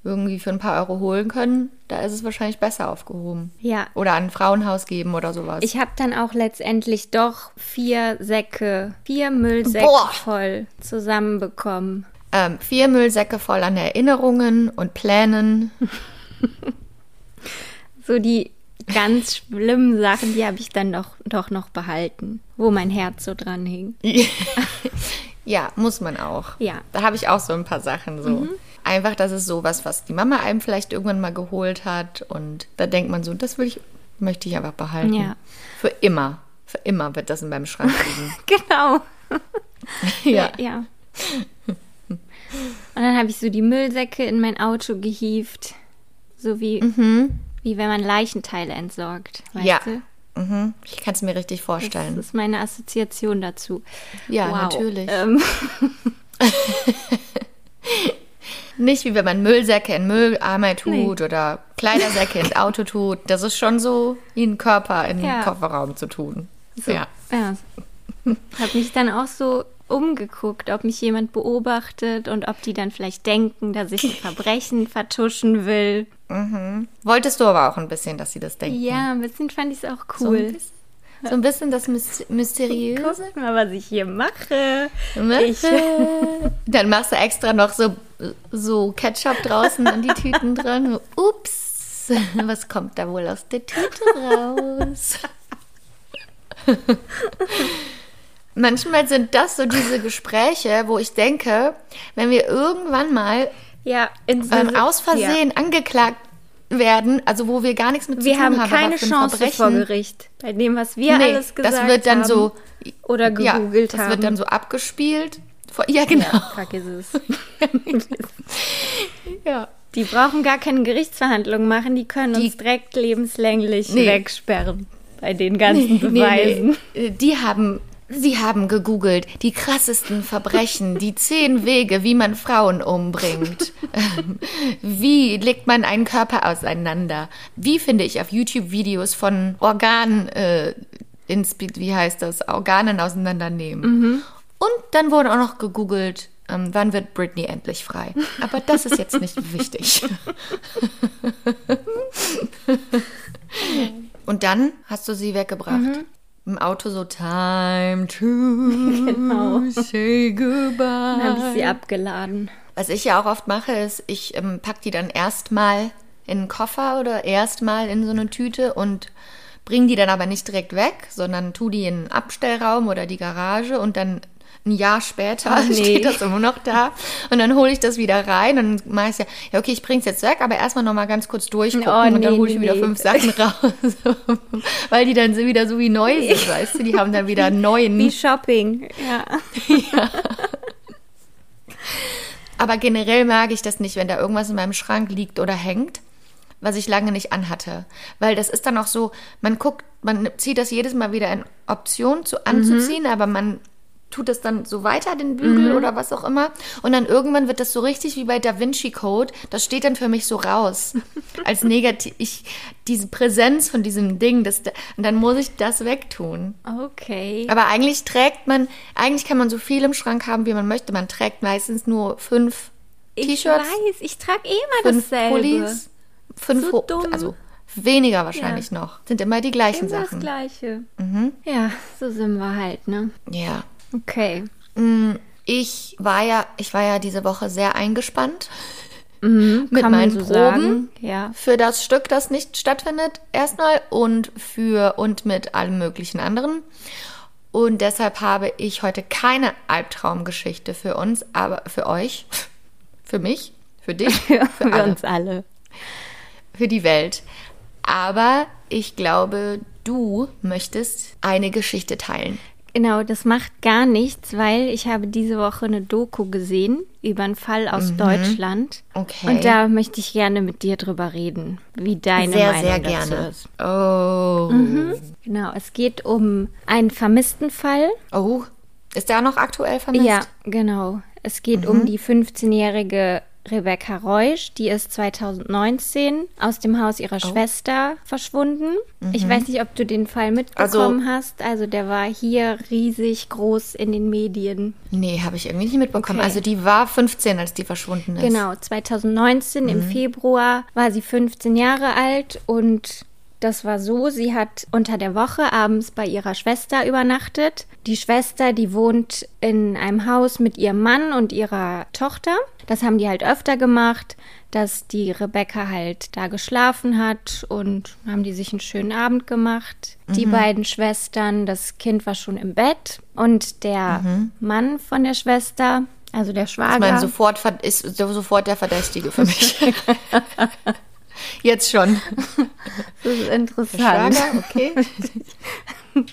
Speaker 3: irgendwie für ein paar Euro holen können, da ist es wahrscheinlich besser aufgehoben.
Speaker 2: Ja.
Speaker 3: Oder an ein Frauenhaus geben oder sowas.
Speaker 2: Ich habe dann auch letztendlich doch vier Säcke, vier Müllsäcke
Speaker 3: Boah.
Speaker 2: voll zusammenbekommen.
Speaker 3: ähm, vier Müllsäcke voll an Erinnerungen und Plänen.
Speaker 2: So die ganz schlimmen Sachen, die habe ich dann doch, doch noch behalten, wo mein Herz so dran hing.
Speaker 3: ja, muss man auch.
Speaker 2: Ja. Mhm.
Speaker 3: Da habe ich auch so ein paar Sachen so. Einfach, das ist sowas, was die Mama einem vielleicht irgendwann mal geholt hat. Und da denkt man so, das will ich, möchte ich einfach behalten.
Speaker 2: Ja.
Speaker 3: Für immer. Für immer wird das in meinem Schrank liegen.
Speaker 2: Genau.
Speaker 3: ja.
Speaker 2: Ja. Und dann habe ich so die Müllsäcke in mein Auto gehievt. So wie, wie wenn man Leichenteile entsorgt. Weißt
Speaker 3: Ja.
Speaker 2: du?
Speaker 3: Mhm. Ich kann es mir richtig
Speaker 2: Das
Speaker 3: vorstellen.
Speaker 2: ist meine Assoziation dazu.
Speaker 3: Ja,
Speaker 2: wow.
Speaker 3: natürlich.
Speaker 2: Ähm,
Speaker 3: Nicht wie wenn man Müllsäcke in Mülleimer tut
Speaker 2: Nee.
Speaker 3: oder Kleidersäcke ins Auto tut. Das ist schon so, einen Körper in den
Speaker 2: Ja.
Speaker 3: Kofferraum zu tun.
Speaker 2: so,
Speaker 3: Ja.
Speaker 2: ja. Habe mich dann auch so umgeguckt, ob mich jemand beobachtet und ob die dann vielleicht denken, dass ich ein Verbrechen vertuschen will.
Speaker 3: Mhm. Wolltest du aber auch ein bisschen, dass sie das denken?
Speaker 2: Ja, ein bisschen fand ich es auch
Speaker 3: So
Speaker 2: cool.
Speaker 3: bisschen, so ein bisschen das Mys- Mysteriöse.
Speaker 2: Guck mal, was ich hier mache. Ich,
Speaker 3: Dann machst du extra noch so, so Ketchup draußen an die Tüten dran. Ups, was kommt da wohl aus der Tüte raus? Manchmal sind das so diese Gespräche, wo ich denke, wenn wir irgendwann mal
Speaker 2: ja,
Speaker 3: ähm, aus Versehen angeklagt werden, also wo wir gar nichts mit zu
Speaker 2: Wir
Speaker 3: tun
Speaker 2: haben
Speaker 3: haben,
Speaker 2: keine Chance
Speaker 3: Verbrechen,
Speaker 2: vor Gericht. Bei dem, was wir
Speaker 3: Nee,
Speaker 2: alles gesagt
Speaker 3: das wird dann
Speaker 2: haben
Speaker 3: so
Speaker 2: oder
Speaker 3: ja,
Speaker 2: gegoogelt
Speaker 3: das
Speaker 2: haben.
Speaker 3: wird dann so abgespielt. Vor- Ja, genau.
Speaker 2: Vergiss es.
Speaker 3: Ja.
Speaker 2: Die brauchen gar keine Gerichtsverhandlungen machen, die können
Speaker 3: Die-
Speaker 2: uns direkt lebenslänglich
Speaker 3: Nee.
Speaker 2: wegsperren bei den ganzen Beweisen.
Speaker 3: Nee, nee. Die haben, sie haben gegoogelt, die krassesten Verbrechen, die zehn Wege, wie man Frauen umbringt. Wie legt man einen Körper auseinander? Wie finde ich auf YouTube Videos von Organen, äh, wie heißt das, Organen auseinandernehmen? Und dann wurde auch noch gegoogelt, ähm, wann wird Britney endlich frei? Aber das ist jetzt nicht wichtig. Und dann hast du sie weggebracht. Im Auto so Time to
Speaker 2: Genau.
Speaker 3: say goodbye.
Speaker 2: Dann habe ich sie abgeladen.
Speaker 3: Was ich ja auch oft mache, ist, ich ähm, pack die dann erstmal in einen Koffer oder erstmal in so eine Tüte und bring die dann aber nicht direkt weg, sondern tu die in den Abstellraum oder die Garage und dann ein Jahr später
Speaker 2: Oh, nee.
Speaker 3: steht das immer noch da und dann hole ich das wieder rein und ich ja, ja okay, ich bring's jetzt weg, aber erstmal noch mal ganz kurz durchgucken
Speaker 2: Oh,
Speaker 3: und dann
Speaker 2: nee,
Speaker 3: hole ich
Speaker 2: nee,
Speaker 3: wieder
Speaker 2: nee.
Speaker 3: fünf Sachen raus, weil die dann so wieder so wie neu sind, weißt du, die haben dann wieder einen neuen
Speaker 2: Wie Shopping. Ja.
Speaker 3: Aber generell mag ich das nicht, wenn da irgendwas in meinem Schrank liegt oder hängt, was ich lange nicht anhatte. Weil das ist dann auch so, man guckt, man zieht das jedes Mal wieder in Option zu anzuziehen, aber man tut das dann so weiter, den Bügel oder was auch immer. Und dann irgendwann wird das so richtig wie bei Da Vinci Code. Das steht dann für mich so raus. Als negativ. Ich, diese Präsenz von diesem Ding, das, und dann muss ich das wegtun.
Speaker 2: Okay.
Speaker 3: Aber eigentlich trägt man, eigentlich kann man so viel im Schrank haben, wie man möchte. Man trägt meistens nur fünf
Speaker 2: Ich
Speaker 3: T-Shirts,
Speaker 2: weiß, ich trage eh immer
Speaker 3: fünf
Speaker 2: dasselbe.
Speaker 3: Pullis, fünf,
Speaker 2: So dumm.
Speaker 3: also weniger wahrscheinlich noch. Sind immer die gleichen
Speaker 2: Immer das
Speaker 3: Sachen.
Speaker 2: Gleiche. Ja, so sind wir halt, ne?
Speaker 3: Ja.
Speaker 2: Okay.
Speaker 3: Mm, Ich war ja, ich war ja diese Woche sehr eingespannt mit
Speaker 2: Mhm, man
Speaker 3: meinen
Speaker 2: so
Speaker 3: Proben.
Speaker 2: Ja.
Speaker 3: Für das Stück, das nicht stattfindet, erstmal und für und mit allem möglichen anderen. Und deshalb habe ich heute keine Albtraumgeschichte für uns, aber für euch, für mich, für dich, für
Speaker 2: Für
Speaker 3: alle,
Speaker 2: uns alle.
Speaker 3: für die Welt. Aber ich glaube, du möchtest eine Geschichte teilen.
Speaker 2: Genau, das macht gar nichts, weil ich habe diese Woche eine Doku gesehen über einen Fall aus Deutschland.
Speaker 3: Mhm. Okay.
Speaker 2: Und da möchte ich gerne mit dir drüber reden, wie deine
Speaker 3: sehr,
Speaker 2: Meinung
Speaker 3: sehr
Speaker 2: dazu
Speaker 3: gerne.
Speaker 2: ist.
Speaker 3: Oh.
Speaker 2: Genau, es geht um einen vermissten Fall.
Speaker 3: Oh. Ist der noch aktuell vermisst?
Speaker 2: Ja, genau. Es geht
Speaker 3: Mhm.
Speaker 2: um die 15-jährige Rebecca Reusch. Die ist 2019 aus dem Haus
Speaker 3: Oh.
Speaker 2: ihrer Schwester verschwunden. Ich weiß nicht, ob du den Fall
Speaker 3: Mhm. Also-
Speaker 2: mitbekommen hast. Also der war hier riesig groß in den Medien.
Speaker 3: Nee, habe ich irgendwie nicht mitbekommen.
Speaker 2: Okay.
Speaker 3: Also die war 15, als die verschwunden ist.
Speaker 2: Genau, 2019 im Februar war sie 15 Jahre alt und das war so, sie hat unter der Woche abends bei ihrer Schwester übernachtet. Die Schwester, die wohnt in einem Haus mit ihrem Mann und ihrer Tochter. Das haben die halt öfter gemacht, dass die Rebecca halt da geschlafen hat und haben die sich einen schönen Abend gemacht. Die beiden Schwestern, das Kind war schon im Bett und der Mann von der Schwester, also der Schwager.
Speaker 3: Ich meine, sofort ist so- sofort der Verdächtige für mich. Jetzt schon.
Speaker 2: Das ist interessant.
Speaker 3: Schwager, okay.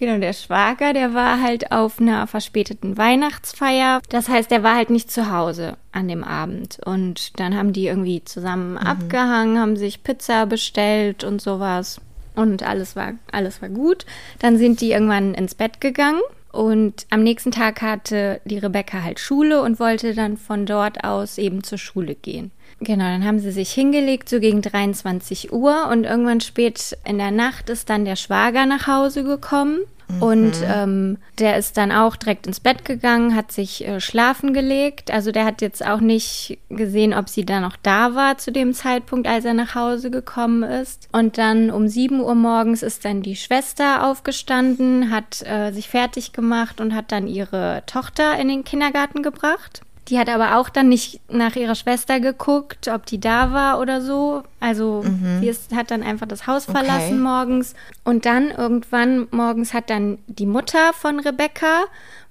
Speaker 2: Genau, der Schwager, der war halt auf einer verspäteten Weihnachtsfeier. Das heißt, der war halt nicht zu Hause an dem Abend. Und dann haben die irgendwie zusammen abgehangen, haben sich Pizza bestellt und sowas. Und alles war, alles war gut. Dann sind die irgendwann ins Bett gegangen. Und am nächsten Tag hatte die Rebecca halt Schule und wollte dann von dort aus eben zur Schule gehen. Genau, dann haben sie sich hingelegt, so gegen 23 Uhr und irgendwann spät in der Nacht ist dann der Schwager nach Hause gekommen Und ähm, der ist dann auch direkt ins Bett gegangen, hat sich äh, schlafen gelegt. Also der hat jetzt auch nicht gesehen, ob sie da noch da war zu dem Zeitpunkt, als er nach Hause gekommen ist. Und dann um 7 Uhr morgens ist dann die Schwester aufgestanden, hat äh, sich fertig gemacht und hat dann ihre Tochter in den Kindergarten gebracht. Die hat aber auch dann nicht nach ihrer Schwester geguckt, ob die da war oder so. Also mhm. sie ist, hat dann einfach das Haus verlassen okay. morgens. Und dann irgendwann morgens hat dann die Mutter von Rebecca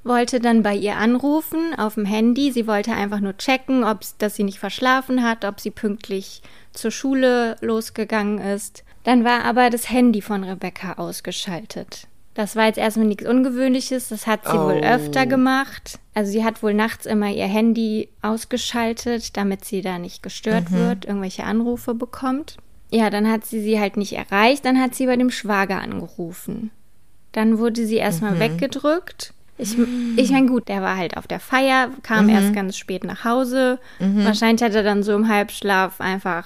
Speaker 2: wollte dann bei ihr anrufen auf dem Handy. Sie wollte einfach nur checken, ob dass sie nicht verschlafen hat, ob sie pünktlich zur Schule losgegangen ist. Dann war aber das Handy von Rebecca ausgeschaltet. Das war jetzt erstmal nichts Ungewöhnliches, das hat sie oh. wohl öfter gemacht. Also sie hat wohl nachts immer ihr Handy ausgeschaltet, damit sie da nicht gestört mhm. wird, irgendwelche Anrufe bekommt. Ja, dann hat sie sie halt nicht erreicht, dann hat sie bei dem Schwager angerufen. Dann wurde sie erstmal mhm. weggedrückt. Ich, ich meine, gut, der war halt auf der Feier, kam mhm. erst ganz spät nach Hause. Mhm. Wahrscheinlich hat er dann so im Halbschlaf einfach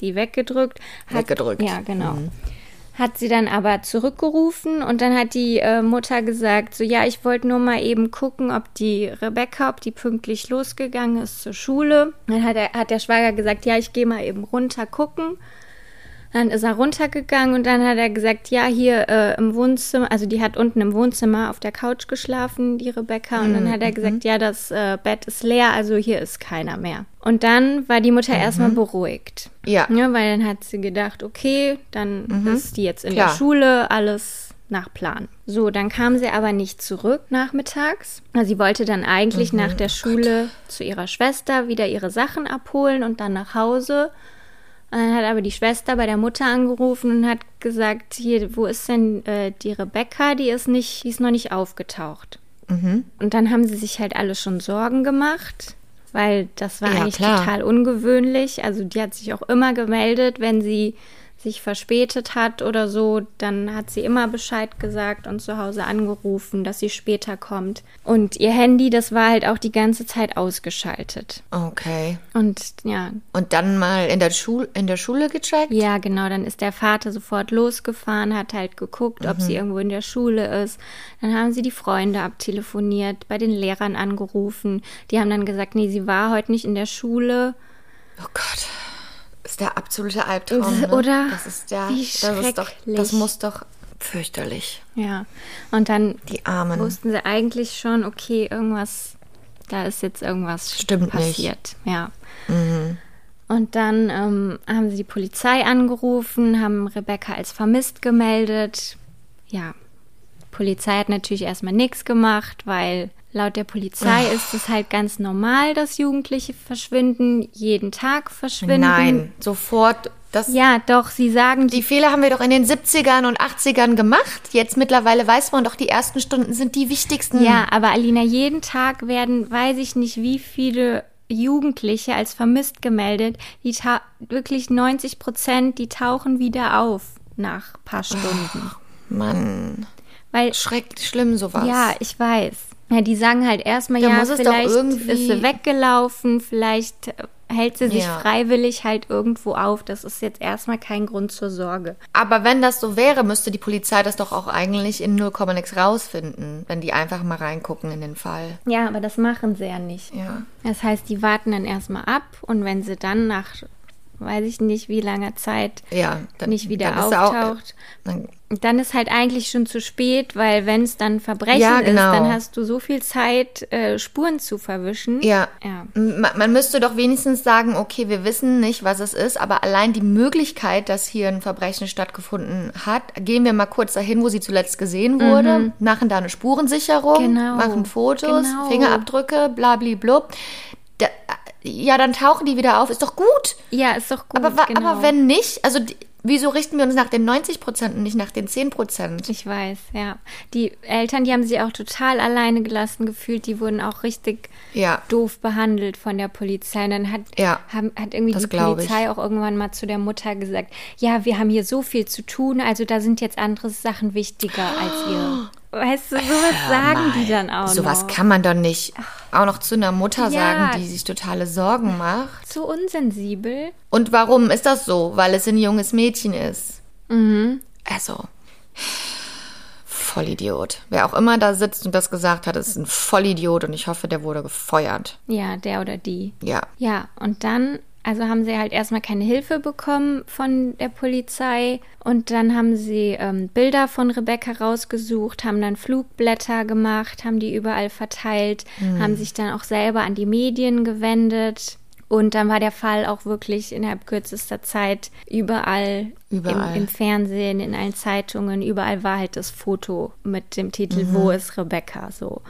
Speaker 2: die weggedrückt.
Speaker 3: Hat, weggedrückt.
Speaker 2: Ja, genau. Mhm hat sie dann aber zurückgerufen und dann hat die äh, Mutter gesagt, so ja, ich wollte nur mal eben gucken, ob die Rebecca, ob die pünktlich losgegangen ist zur Schule. Dann hat, er, hat der Schwager gesagt, ja, ich gehe mal eben runter gucken. Dann ist er runtergegangen und dann hat er gesagt, ja, hier äh, im Wohnzimmer, also die hat unten im Wohnzimmer auf der Couch geschlafen, die Rebecca. Und dann hat er mhm. gesagt, ja, das äh, Bett ist leer, also hier ist keiner mehr. Und dann war die Mutter mhm. erstmal beruhigt. Ja. ja. Weil dann hat sie gedacht, okay, dann mhm. ist die jetzt in Klar. der Schule, alles nach Plan. So, dann kam sie aber nicht zurück nachmittags. Sie wollte dann eigentlich mhm. nach der Schule oh zu ihrer Schwester wieder ihre Sachen abholen und dann nach Hause. Und dann hat aber die Schwester bei der Mutter angerufen und hat gesagt, hier, wo ist denn äh, die Rebecca? Die ist nicht, die ist noch nicht aufgetaucht. Mhm. Und dann haben sie sich halt alle schon Sorgen gemacht, weil das war ja, eigentlich klar. total ungewöhnlich. Also die hat sich auch immer gemeldet, wenn sie sich verspätet hat oder so, dann hat sie immer Bescheid gesagt und zu Hause angerufen, dass sie später kommt. Und ihr Handy, das war halt auch die ganze Zeit ausgeschaltet.
Speaker 3: Okay.
Speaker 2: Und ja.
Speaker 3: Und dann mal in der Schule in der Schule gecheckt?
Speaker 2: Ja, genau, dann ist der Vater sofort losgefahren, hat halt geguckt, mhm. ob sie irgendwo in der Schule ist. Dann haben sie die Freunde abtelefoniert, bei den Lehrern angerufen. Die haben dann gesagt, nee, sie war heute nicht in der Schule.
Speaker 3: Oh Gott ist der absolute Albtraum. Ne?
Speaker 2: Oder?
Speaker 3: Das ist ja, Wie das ist doch, das muss doch fürchterlich.
Speaker 2: Ja. Und dann
Speaker 3: die Armen.
Speaker 2: wussten sie eigentlich schon, okay, irgendwas, da ist jetzt irgendwas Stimmt passiert. Nicht. Ja. Mhm. Und dann ähm, haben sie die Polizei angerufen, haben Rebecca als vermisst gemeldet. Ja, Polizei hat natürlich erstmal nichts gemacht, weil Laut der Polizei Ach. ist es halt ganz normal, dass Jugendliche verschwinden, jeden Tag verschwinden.
Speaker 3: Nein, sofort.
Speaker 2: Das ja, doch, sie sagen.
Speaker 3: Die Fehler haben wir doch in den 70ern und 80ern gemacht. Jetzt mittlerweile weiß man doch, die ersten Stunden sind die wichtigsten.
Speaker 2: Ja, aber Alina, jeden Tag werden, weiß ich nicht, wie viele Jugendliche als vermisst gemeldet. Die wirklich 90 Prozent, die tauchen wieder auf nach ein paar Stunden. Ach,
Speaker 3: Mann. Weil, Schrecklich schlimm sowas.
Speaker 2: Ja, ich weiß. Ja, die sagen halt erstmal, ja, vielleicht ist sie weggelaufen, vielleicht äh, hält sie sich ja. freiwillig halt irgendwo auf. Das ist jetzt erstmal kein Grund zur Sorge.
Speaker 3: Aber wenn das so wäre, müsste die Polizei das doch auch eigentlich in 0, nix rausfinden, wenn die einfach mal reingucken in den Fall.
Speaker 2: Ja, aber das machen sie ja nicht. Ja. Das heißt, die warten dann erstmal ab und wenn sie dann nach weiß ich nicht, wie langer Zeit ja, dann, nicht wieder auftaucht. Auch, dann dann ist halt eigentlich schon zu spät, weil wenn es dann Verbrechen ja, genau. ist, dann hast du so viel Zeit, äh, Spuren zu verwischen.
Speaker 3: Ja. ja. Man, man, müsste doch wenigstens sagen, okay, wir wissen nicht, was es ist, aber allein die Möglichkeit, dass hier ein Verbrechen stattgefunden hat, gehen wir mal kurz dahin, wo sie zuletzt gesehen wurde, mhm. machen da eine Spurensicherung, genau. machen Fotos, genau. Fingerabdrücke, blablablub. Da, ja, dann tauchen die wieder auf. Ist doch gut.
Speaker 2: Ja, ist doch gut.
Speaker 3: Aber, genau. aber wenn nicht, also die, Wieso richten wir uns nach den 90 Prozent und nicht nach den 10 Prozent?
Speaker 2: Ich weiß, ja. Die Eltern, die haben sich auch total alleine gelassen gefühlt. Die wurden auch richtig ja. doof behandelt von der Polizei. Und dann hat, ja, haben, hat irgendwie die Polizei ich. auch irgendwann mal zu der Mutter gesagt, ja, wir haben hier so viel zu tun, also da sind jetzt andere Sachen wichtiger als ihr. Weißt du, sowas sagen die dann auch
Speaker 3: Sowas kann man doch nicht auch noch zu einer Mutter ja, sagen, die sich totale Sorgen macht.
Speaker 2: So unsensibel.
Speaker 3: Und warum ist das so? Weil es ein junges Mädchen ist. Mhm. Also, Vollidiot. Wer auch immer da sitzt und das gesagt hat, ist ein Vollidiot und ich hoffe, der wurde gefeuert.
Speaker 2: Ja, der oder die.
Speaker 3: Ja.
Speaker 2: Ja, und dann, also haben sie halt erstmal keine Hilfe bekommen von der Polizei und dann haben sie ähm, Bilder von Rebecca rausgesucht, haben dann Flugblätter gemacht, haben die überall verteilt, haben sich dann auch selber an die Medien gewendet. Und dann war der Fall auch wirklich innerhalb kürzester Zeit überall,
Speaker 3: Überall.
Speaker 2: Im, im Fernsehen, in allen Zeitungen, überall war halt das Foto mit dem Titel Wo ist Rebecca so.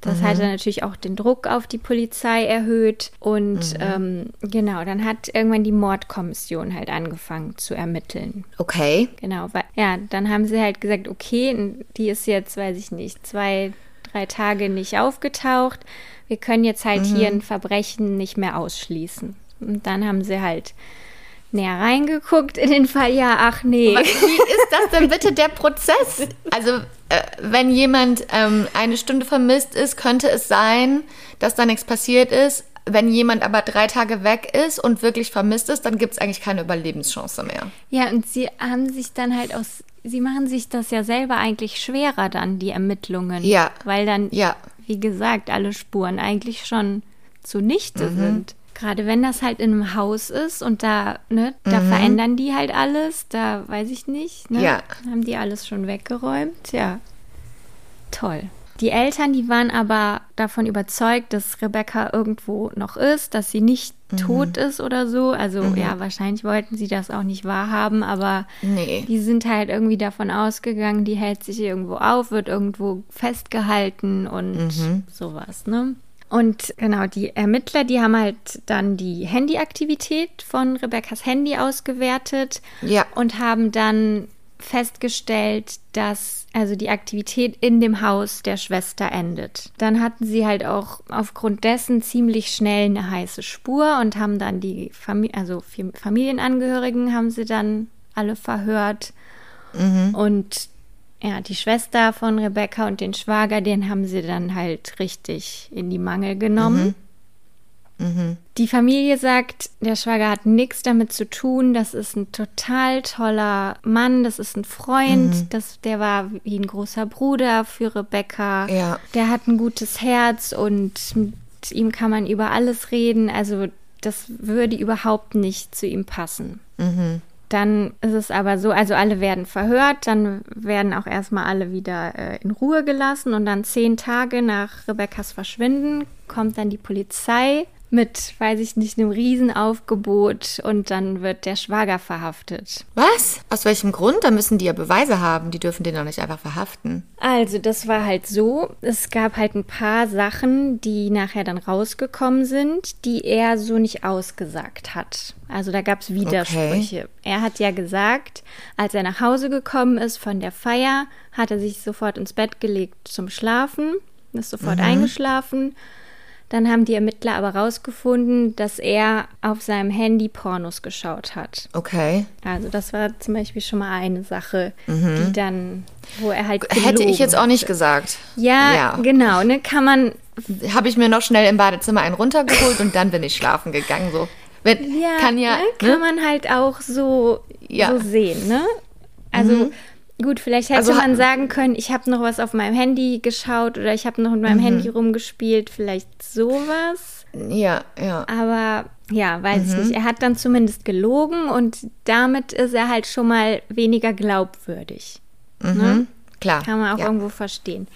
Speaker 2: Das hatte natürlich auch den Druck auf die Polizei erhöht. Und ähm, genau, dann hat irgendwann die Mordkommission halt angefangen zu ermitteln.
Speaker 3: Okay.
Speaker 2: Genau, weil, ja, dann haben sie halt gesagt, okay, die ist jetzt, weiß ich nicht, zwei, drei Tage nicht aufgetaucht. Wir können jetzt halt hier ein Verbrechen nicht mehr ausschließen. Und dann haben sie halt näher reingeguckt in den Fall. Ja, ach nee.
Speaker 3: Wie ist das denn bitte der Prozess? Also, äh, wenn jemand ähm, eine Stunde vermisst ist, könnte es sein, dass da nichts passiert ist. Wenn jemand aber drei Tage weg ist und wirklich vermisst ist, dann gibt es eigentlich keine Überlebenschance mehr.
Speaker 2: Ja, und sie haben sich dann halt aus, sie machen sich das ja selber eigentlich schwerer dann, die Ermittlungen.
Speaker 3: Ja.
Speaker 2: Weil dann,
Speaker 3: Ja.
Speaker 2: wie gesagt, alle Spuren eigentlich schon zunichte
Speaker 3: Mhm.
Speaker 2: sind. Gerade wenn das halt in einem Haus ist und da, ne, da verändern die halt alles, da weiß ich nicht, ne?
Speaker 3: Mhm. Ja.
Speaker 2: Haben die alles schon weggeräumt, ja. Toll. Die Eltern, die waren aber davon überzeugt, dass Rebecca irgendwo noch ist, dass sie nicht
Speaker 3: Mhm.
Speaker 2: tot ist oder so. Also ja, wahrscheinlich wollten sie das auch nicht wahrhaben, aber
Speaker 3: Nee.
Speaker 2: die sind halt irgendwie davon ausgegangen, die hält sich irgendwo auf, wird irgendwo festgehalten und
Speaker 3: Mhm.
Speaker 2: sowas, ne? Und genau, die Ermittler, die haben halt dann die Handyaktivität von Rebeccas Handy ausgewertet
Speaker 3: Ja.
Speaker 2: und haben dann festgestellt, dass also die Aktivität in dem Haus der Schwester endet. Dann hatten sie halt auch aufgrund dessen ziemlich schnell eine heiße Spur und haben dann die Famili also Familienangehörigen haben sie dann alle verhört und ja, die Schwester von Rebecca und den Schwager, den haben sie dann halt richtig in die Mangel genommen. Die Familie sagt, der Schwager hat nichts damit zu tun. Das ist ein total toller Mann. Das ist ein Freund. Das, der war wie ein großer Bruder für Rebecca.
Speaker 3: Ja.
Speaker 2: Der hat ein gutes Herz und mit ihm kann man über alles reden. Also das würde überhaupt nicht zu ihm passen. Dann ist es aber so, also alle werden verhört, dann werden auch erstmal alle wieder äh, in Ruhe gelassen und dann zehn Tage nach Rebeccas Verschwinden kommt dann die Polizei mit, weiß ich nicht, einem Riesenaufgebot und dann wird der Schwager verhaftet.
Speaker 3: Was? Aus welchem Grund? Da müssen die ja Beweise haben. Die dürfen den doch nicht einfach verhaften.
Speaker 2: Also, das war halt so. Es gab halt ein paar Sachen, die nachher dann rausgekommen sind, die er so nicht ausgesagt hat. Also, da gab es Widersprüche. Er hat ja gesagt, als er nach Hause gekommen ist von der Feier, hat er sich sofort ins Bett gelegt zum Schlafen, ist sofort eingeschlafen. Dann haben die Ermittler aber rausgefunden, dass er auf seinem Handy Pornos geschaut hat.
Speaker 3: Okay.
Speaker 2: Also das war zum Beispiel schon mal eine Sache, die dann, wo er halt
Speaker 3: Hätte ich jetzt auch nicht gesagt.
Speaker 2: ja,
Speaker 3: Ja.
Speaker 2: genau, ne, kann man,
Speaker 3: Habe ich mir noch schnell im Badezimmer einen runtergeholt und dann bin ich schlafen gegangen. So. Wenn,
Speaker 2: ja,
Speaker 3: kann ja.
Speaker 2: ne, kann man halt auch so,
Speaker 3: Ja.
Speaker 2: so sehen, ne? Also gut, vielleicht hätte
Speaker 3: Also
Speaker 2: man sagen können, ich habe noch was auf meinem Handy geschaut oder ich habe noch mit meinem Handy rumgespielt, vielleicht sowas.
Speaker 3: Ja, ja.
Speaker 2: Aber ja, weiß
Speaker 3: Mhm.
Speaker 2: ich nicht. Er hat dann zumindest gelogen und damit ist er halt schon mal weniger glaubwürdig. Ne?
Speaker 3: Klar.
Speaker 2: Kann man auch
Speaker 3: ja.
Speaker 2: irgendwo verstehen.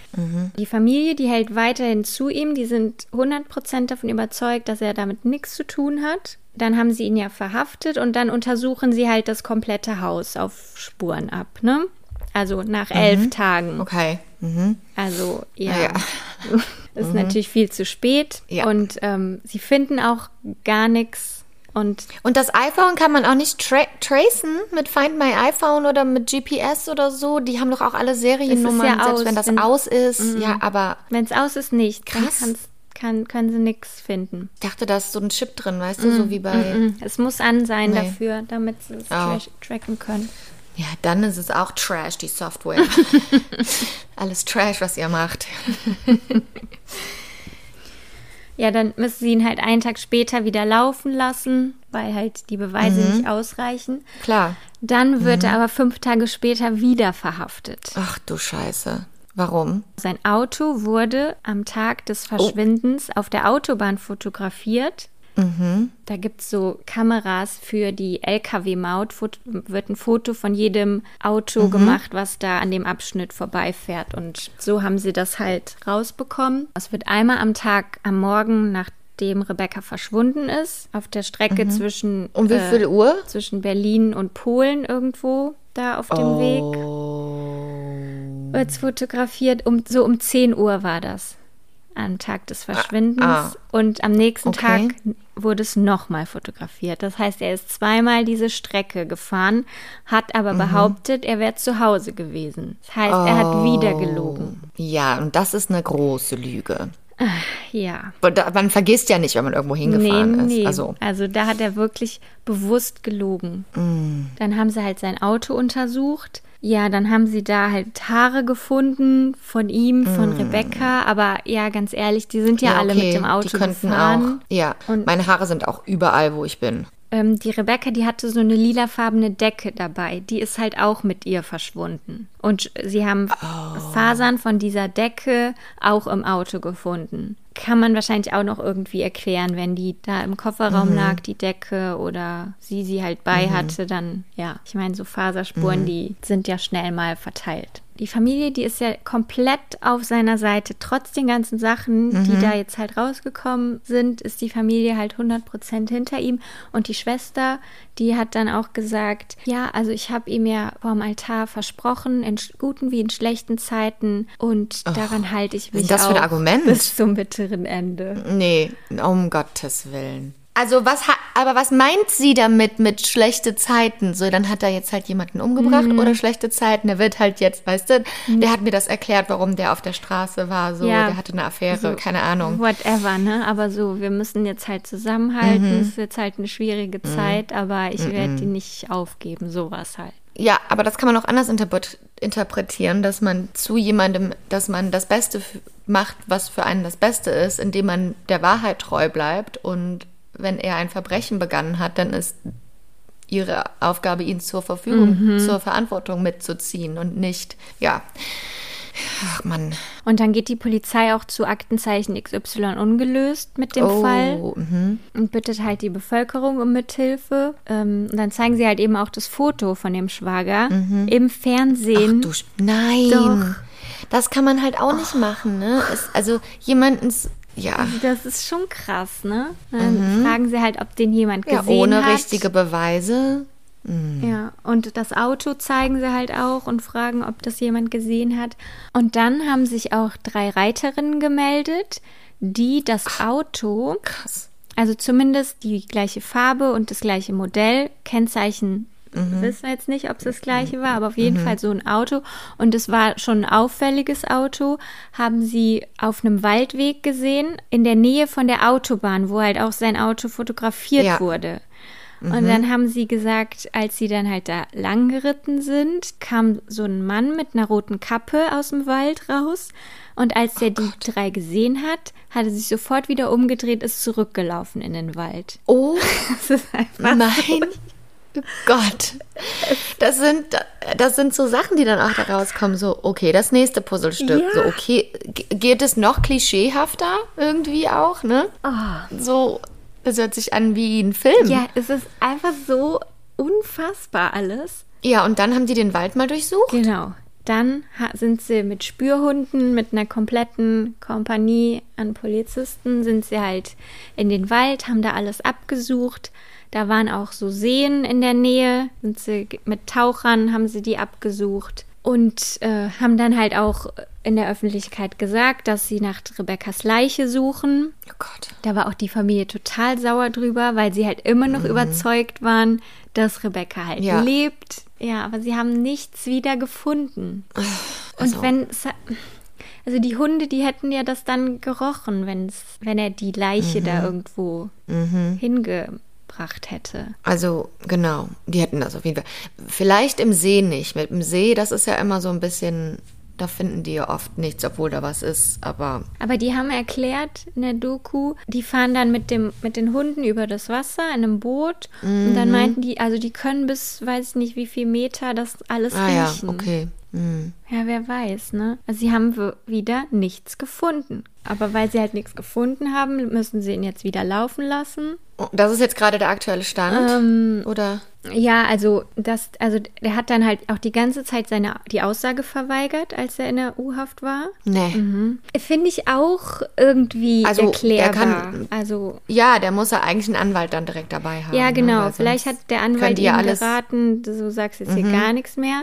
Speaker 2: Die Familie, die hält weiterhin zu ihm. Die sind 100% davon überzeugt, dass er damit nichts zu tun hat. Dann haben sie ihn ja verhaftet und dann untersuchen sie halt das komplette Haus auf Spuren ab, ne? Also nach elf Tagen.
Speaker 3: Okay. Mhm.
Speaker 2: Also ja,
Speaker 3: Ja.
Speaker 2: ist natürlich viel zu spät.
Speaker 3: Ja.
Speaker 2: Und ähm, sie finden auch gar nichts. Und
Speaker 3: Und das iPhone kann man auch nicht tra tracen mit Find My iPhone oder mit GPS oder so. Die haben doch auch alle Seriennummern,
Speaker 2: ja
Speaker 3: selbst
Speaker 2: aus,
Speaker 3: wenn das
Speaker 2: wenn-
Speaker 3: aus ist. Ja, aber
Speaker 2: wenn es aus ist, nicht.
Speaker 3: Krass.
Speaker 2: kann, können sie nichts finden.
Speaker 3: ich dachte, da ist so ein Chip drin, weißt du, so wie bei.
Speaker 2: Mhm. Es muss an sein
Speaker 3: Nee.
Speaker 2: dafür, damit sie es
Speaker 3: Oh.
Speaker 2: tra tracken können.
Speaker 3: Ja, dann ist es auch Trash, die Software. Alles Trash, was ihr macht.
Speaker 2: Ja, dann müssen sie ihn halt einen Tag später wieder laufen lassen, weil halt die Beweise nicht ausreichen.
Speaker 3: Klar.
Speaker 2: Dann wird er aber fünf Tage später wieder verhaftet.
Speaker 3: Ach du Scheiße. Warum?
Speaker 2: Sein Auto wurde am Tag des Verschwindens auf der Autobahn fotografiert. Da gibt es so Kameras für die Lkw-Maut, wird ein Foto von jedem Auto gemacht, was da an dem Abschnitt vorbeifährt. Und so haben sie das halt rausbekommen. Es wird einmal am Tag, am Morgen, nachdem Rebecca verschwunden ist, auf der Strecke zwischen,
Speaker 3: Um wie
Speaker 2: äh,
Speaker 3: viel Uhr?
Speaker 2: zwischen Berlin und Polen irgendwo da auf dem Weg wird's fotografiert. Um, so um 10 Uhr war das. Am Tag des Verschwindens.
Speaker 3: ah.
Speaker 2: Und am nächsten
Speaker 3: Okay.
Speaker 2: Tag wurde es nochmal fotografiert. Das heißt, er ist zweimal diese Strecke gefahren, hat
Speaker 3: Mhm.
Speaker 2: aber behauptet, er wäre zu Hause gewesen. Das heißt, er hat wieder gelogen.
Speaker 3: Ja, und das ist eine große Lüge.
Speaker 2: Ja.
Speaker 3: Man vergisst ja nicht, wenn man irgendwo hingefahren
Speaker 2: nee, nee.
Speaker 3: ist. Also,
Speaker 2: also da hat er wirklich bewusst gelogen.
Speaker 3: Mm.
Speaker 2: Dann haben sie halt sein Auto untersucht. Ja, dann haben sie da halt Haare gefunden von ihm, von Rebecca. Aber ja, ganz ehrlich, die sind ja, alle mit dem Auto
Speaker 3: Mm. die könnten
Speaker 2: gefahren.
Speaker 3: auch. Ja,
Speaker 2: Und-
Speaker 3: meine Haare sind auch überall, wo ich bin.
Speaker 2: Ähm, die Rebecca, die hatte so eine lilafarbene Decke dabei. Die ist halt auch mit ihr verschwunden. Und sie haben
Speaker 3: Oh.
Speaker 2: Fasern von dieser Decke auch im Auto gefunden. Kann man wahrscheinlich auch noch irgendwie erklären, wenn die da im Kofferraum
Speaker 3: Mhm.
Speaker 2: lag, die Decke, oder sie sie halt bei hatte, dann, ja. Ich meine, so Faserspuren,
Speaker 3: Mhm.
Speaker 2: die sind ja schnell mal verteilt. Die Familie, die ist ja komplett auf seiner Seite. Trotz den ganzen Sachen,
Speaker 3: Mhm.
Speaker 2: die da jetzt halt rausgekommen sind, ist die Familie halt 100% hinter ihm. Und die Schwester, die hat dann auch gesagt, ja, also ich habe ihm ja vorm Altar versprochen, in guten wie in schlechten Zeiten. Und daran halte ich mich
Speaker 3: ist das für ein
Speaker 2: auch
Speaker 3: Argument?
Speaker 2: bis zum bitteren Ende.
Speaker 3: Nee, um Gottes Willen. Also was ha aber was meint sie damit mit schlechte Zeiten? So, dann hat er jetzt halt jemanden umgebracht
Speaker 2: Mhm.
Speaker 3: oder schlechte Zeiten. Der wird halt jetzt, weißt du, der hat mir das erklärt, warum der auf der Straße war. So,
Speaker 2: Ja.
Speaker 3: der hatte eine Affäre,
Speaker 2: So,
Speaker 3: keine Ahnung.
Speaker 2: Whatever, ne? Aber so, wir müssen jetzt halt zusammenhalten.
Speaker 3: Mhm.
Speaker 2: Es ist jetzt halt eine schwierige Zeit, aber ich werde die nicht aufgeben. Sowas halt.
Speaker 3: Ja, aber das kann man auch anders interpret interpretieren, dass man zu jemandem, dass man das Beste macht, was für einen das Beste ist, indem man der Wahrheit treu bleibt. Und wenn er ein Verbrechen begangen hat, dann ist ihre Aufgabe, ihn zur Verfügung, zur Verantwortung mitzuziehen und nicht, ja. Ach Mann.
Speaker 2: Und dann geht die Polizei auch zu Aktenzeichen XY ungelöst mit dem Fall
Speaker 3: Oh, mhm.
Speaker 2: und bittet halt die Bevölkerung um Mithilfe. Ähm, und dann zeigen sie halt eben auch das Foto von dem Schwager im
Speaker 3: Ach
Speaker 2: Fernsehen.
Speaker 3: du, Sch- nein.
Speaker 2: Doch.
Speaker 3: Das kann man halt auch nicht machen, ne? Es, also jemandens, ja.
Speaker 2: das ist schon krass, ne? Dann fragen sie halt, ob den jemand
Speaker 3: Ja,
Speaker 2: gesehen
Speaker 3: ohne
Speaker 2: hat.
Speaker 3: richtige Beweise.
Speaker 2: Ja, und das Auto zeigen sie halt auch und fragen, ob das jemand gesehen hat. Und dann haben sich auch drei Reiterinnen gemeldet, die das Auto,
Speaker 3: Krass.
Speaker 2: also zumindest die gleiche Farbe und das gleiche Modell, Kennzeichen wissen wir jetzt nicht, ob es das gleiche war, aber auf jeden Fall so ein Auto. Und es war schon ein auffälliges Auto, haben sie auf einem Waldweg gesehen, in der Nähe von der Autobahn, wo halt auch sein Auto fotografiert
Speaker 3: Ja.
Speaker 2: wurde. Und dann haben sie gesagt, als sie dann halt da lang geritten sind, kam so ein Mann mit einer roten Kappe aus dem Wald raus. Und als der die drei gesehen hat, hat er sich sofort wieder umgedreht, ist zurückgelaufen in den Wald.
Speaker 3: Oh
Speaker 2: Das ist einfach
Speaker 3: mein Gott. Das sind, das sind so Sachen, die dann auch da rauskommen. So, okay, das nächste Puzzlestück.
Speaker 2: Ja.
Speaker 3: So, okay, ge- geht es noch klischeehafter irgendwie auch, ne? So, das hört sich an wie ein Film.
Speaker 2: Ja, es ist einfach so unfassbar alles.
Speaker 3: Ja, und dann haben die den Wald mal durchsucht.
Speaker 2: Genau. Dann sind sie mit Spürhunden, mit einer kompletten Kompanie an Polizisten, sind sie halt in den Wald, haben da alles abgesucht. Da waren auch so Seen in der Nähe, sind sie mit Tauchern, haben sie die abgesucht und äh, haben dann halt auch in der Öffentlichkeit gesagt, dass sie nach Rebekkas Leiche suchen.
Speaker 3: Oh Gott.
Speaker 2: Da war auch die Familie total sauer drüber, weil sie halt immer noch überzeugt waren, dass Rebecca halt
Speaker 3: Ja.
Speaker 2: lebt. Ja, aber sie haben nichts wieder gefunden.
Speaker 3: Also-
Speaker 2: Und wenn es also die Hunde, die hätten ja das dann gerochen, wenn's, wenn er die Leiche da irgendwo hingebracht hätte.
Speaker 3: Also, genau, die hätten das auf jeden Fall. Vielleicht im See nicht. Mit dem See, das ist ja immer so ein bisschen, da finden die ja oft nichts, obwohl da was ist. Aber
Speaker 2: Aber die haben erklärt in der Doku, die fahren dann mit, dem, mit den Hunden über das Wasser in einem Boot. Und dann
Speaker 3: Mhm.
Speaker 2: meinten die, also die können bis, weiß ich nicht, wie viel Meter das alles
Speaker 3: ah ja,
Speaker 2: riechen.
Speaker 3: okay.
Speaker 2: Ja, wer weiß, ne? Also sie haben wieder nichts gefunden. Aber weil sie halt nichts gefunden haben, müssen sie ihn jetzt wieder laufen lassen.
Speaker 3: Oh, Das ist jetzt gerade der aktuelle Stand,
Speaker 2: Ähm,
Speaker 3: oder?
Speaker 2: Ja, also das, also der hat dann halt auch die ganze Zeit seine die Aussage verweigert, als er in der U-Haft war.
Speaker 3: Nee.
Speaker 2: Mhm. Finde ich auch irgendwie
Speaker 3: Also, er
Speaker 2: erklärbar.
Speaker 3: kann-
Speaker 2: also
Speaker 3: Ja, der muss ja eigentlich einen Anwalt dann direkt dabei haben.
Speaker 2: ja,
Speaker 3: ne,
Speaker 2: genau. Vielleicht hat der Anwalt ihm
Speaker 3: ja alles. Mhm.
Speaker 2: geraten, du sagst jetzt hier gar nichts mehr.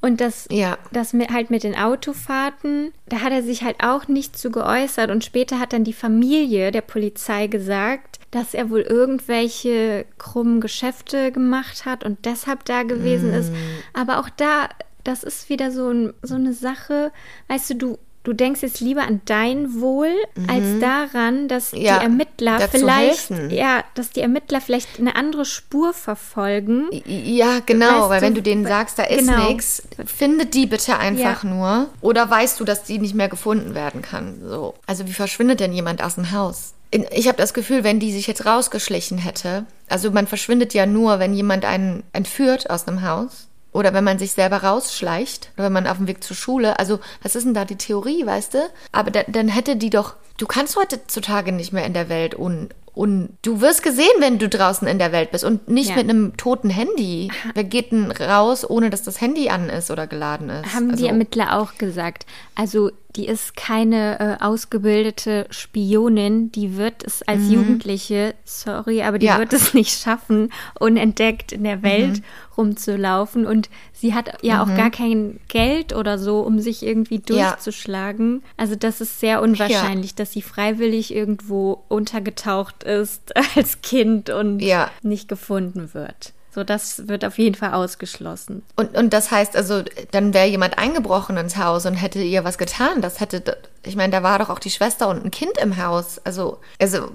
Speaker 2: Und das,
Speaker 3: Ja.
Speaker 2: das mit, halt mit den Autofahrten, da hat er sich halt auch nicht zu geäußert. Und später hat dann die Familie der Polizei gesagt, dass er wohl irgendwelche krummen Geschäfte gemacht hat und deshalb da gewesen ist.
Speaker 3: Mhm.
Speaker 2: Aber auch da, das ist wieder so, ein, so eine Sache, weißt du, du. Du denkst jetzt lieber an dein Wohl als daran, dass
Speaker 3: Mhm. Ja,
Speaker 2: die Ermittler vielleicht,
Speaker 3: helfen.
Speaker 2: ja, dass die Ermittler vielleicht eine andere Spur verfolgen.
Speaker 3: Ja, genau,
Speaker 2: Weißt
Speaker 3: weil
Speaker 2: du,
Speaker 3: wenn du denen sagst, da ist
Speaker 2: genau.
Speaker 3: nichts, findet die bitte einfach
Speaker 2: Ja.
Speaker 3: nur. Oder weißt du, dass die nicht mehr gefunden werden kann? So. Also wie verschwindet denn jemand aus dem Haus? Ich habe das Gefühl, wenn die sich jetzt rausgeschlichen hätte, also man verschwindet ja nur, wenn jemand einen entführt aus einem Haus. Oder wenn man sich selber rausschleicht, oder wenn man auf dem Weg zur Schule. Also, was ist denn da die Theorie, weißt du? Aber da, dann hätte die doch. Du kannst heutzutage nicht mehr in der Welt un, un. Du wirst gesehen, wenn du draußen in der Welt bist und nicht
Speaker 2: Ja.
Speaker 3: mit einem toten Handy. Wer geht denn raus, ohne dass das Handy an ist oder geladen ist?
Speaker 2: Haben
Speaker 3: also,
Speaker 2: die Ermittler auch gesagt. Also die ist keine äh, ausgebildete Spionin, die wird es als Jugendliche, sorry, aber die
Speaker 3: Mhm. Ja. Mhm.
Speaker 2: wird es nicht schaffen, unentdeckt in der Welt rumzulaufen. Und sie hat ja auch gar kein Geld oder so, um sich irgendwie
Speaker 3: Ja.
Speaker 2: durchzuschlagen. Also das ist sehr unwahrscheinlich, dass sie freiwillig irgendwo untergetaucht ist als Kind und
Speaker 3: Ja.
Speaker 2: nicht gefunden wird. So, das wird auf jeden Fall ausgeschlossen.
Speaker 3: Und, und das heißt also, dann wäre jemand eingebrochen ins Haus und hätte ihr was getan. Das hätte, ich meine, da war doch auch die Schwester und ein Kind im Haus. Also, also,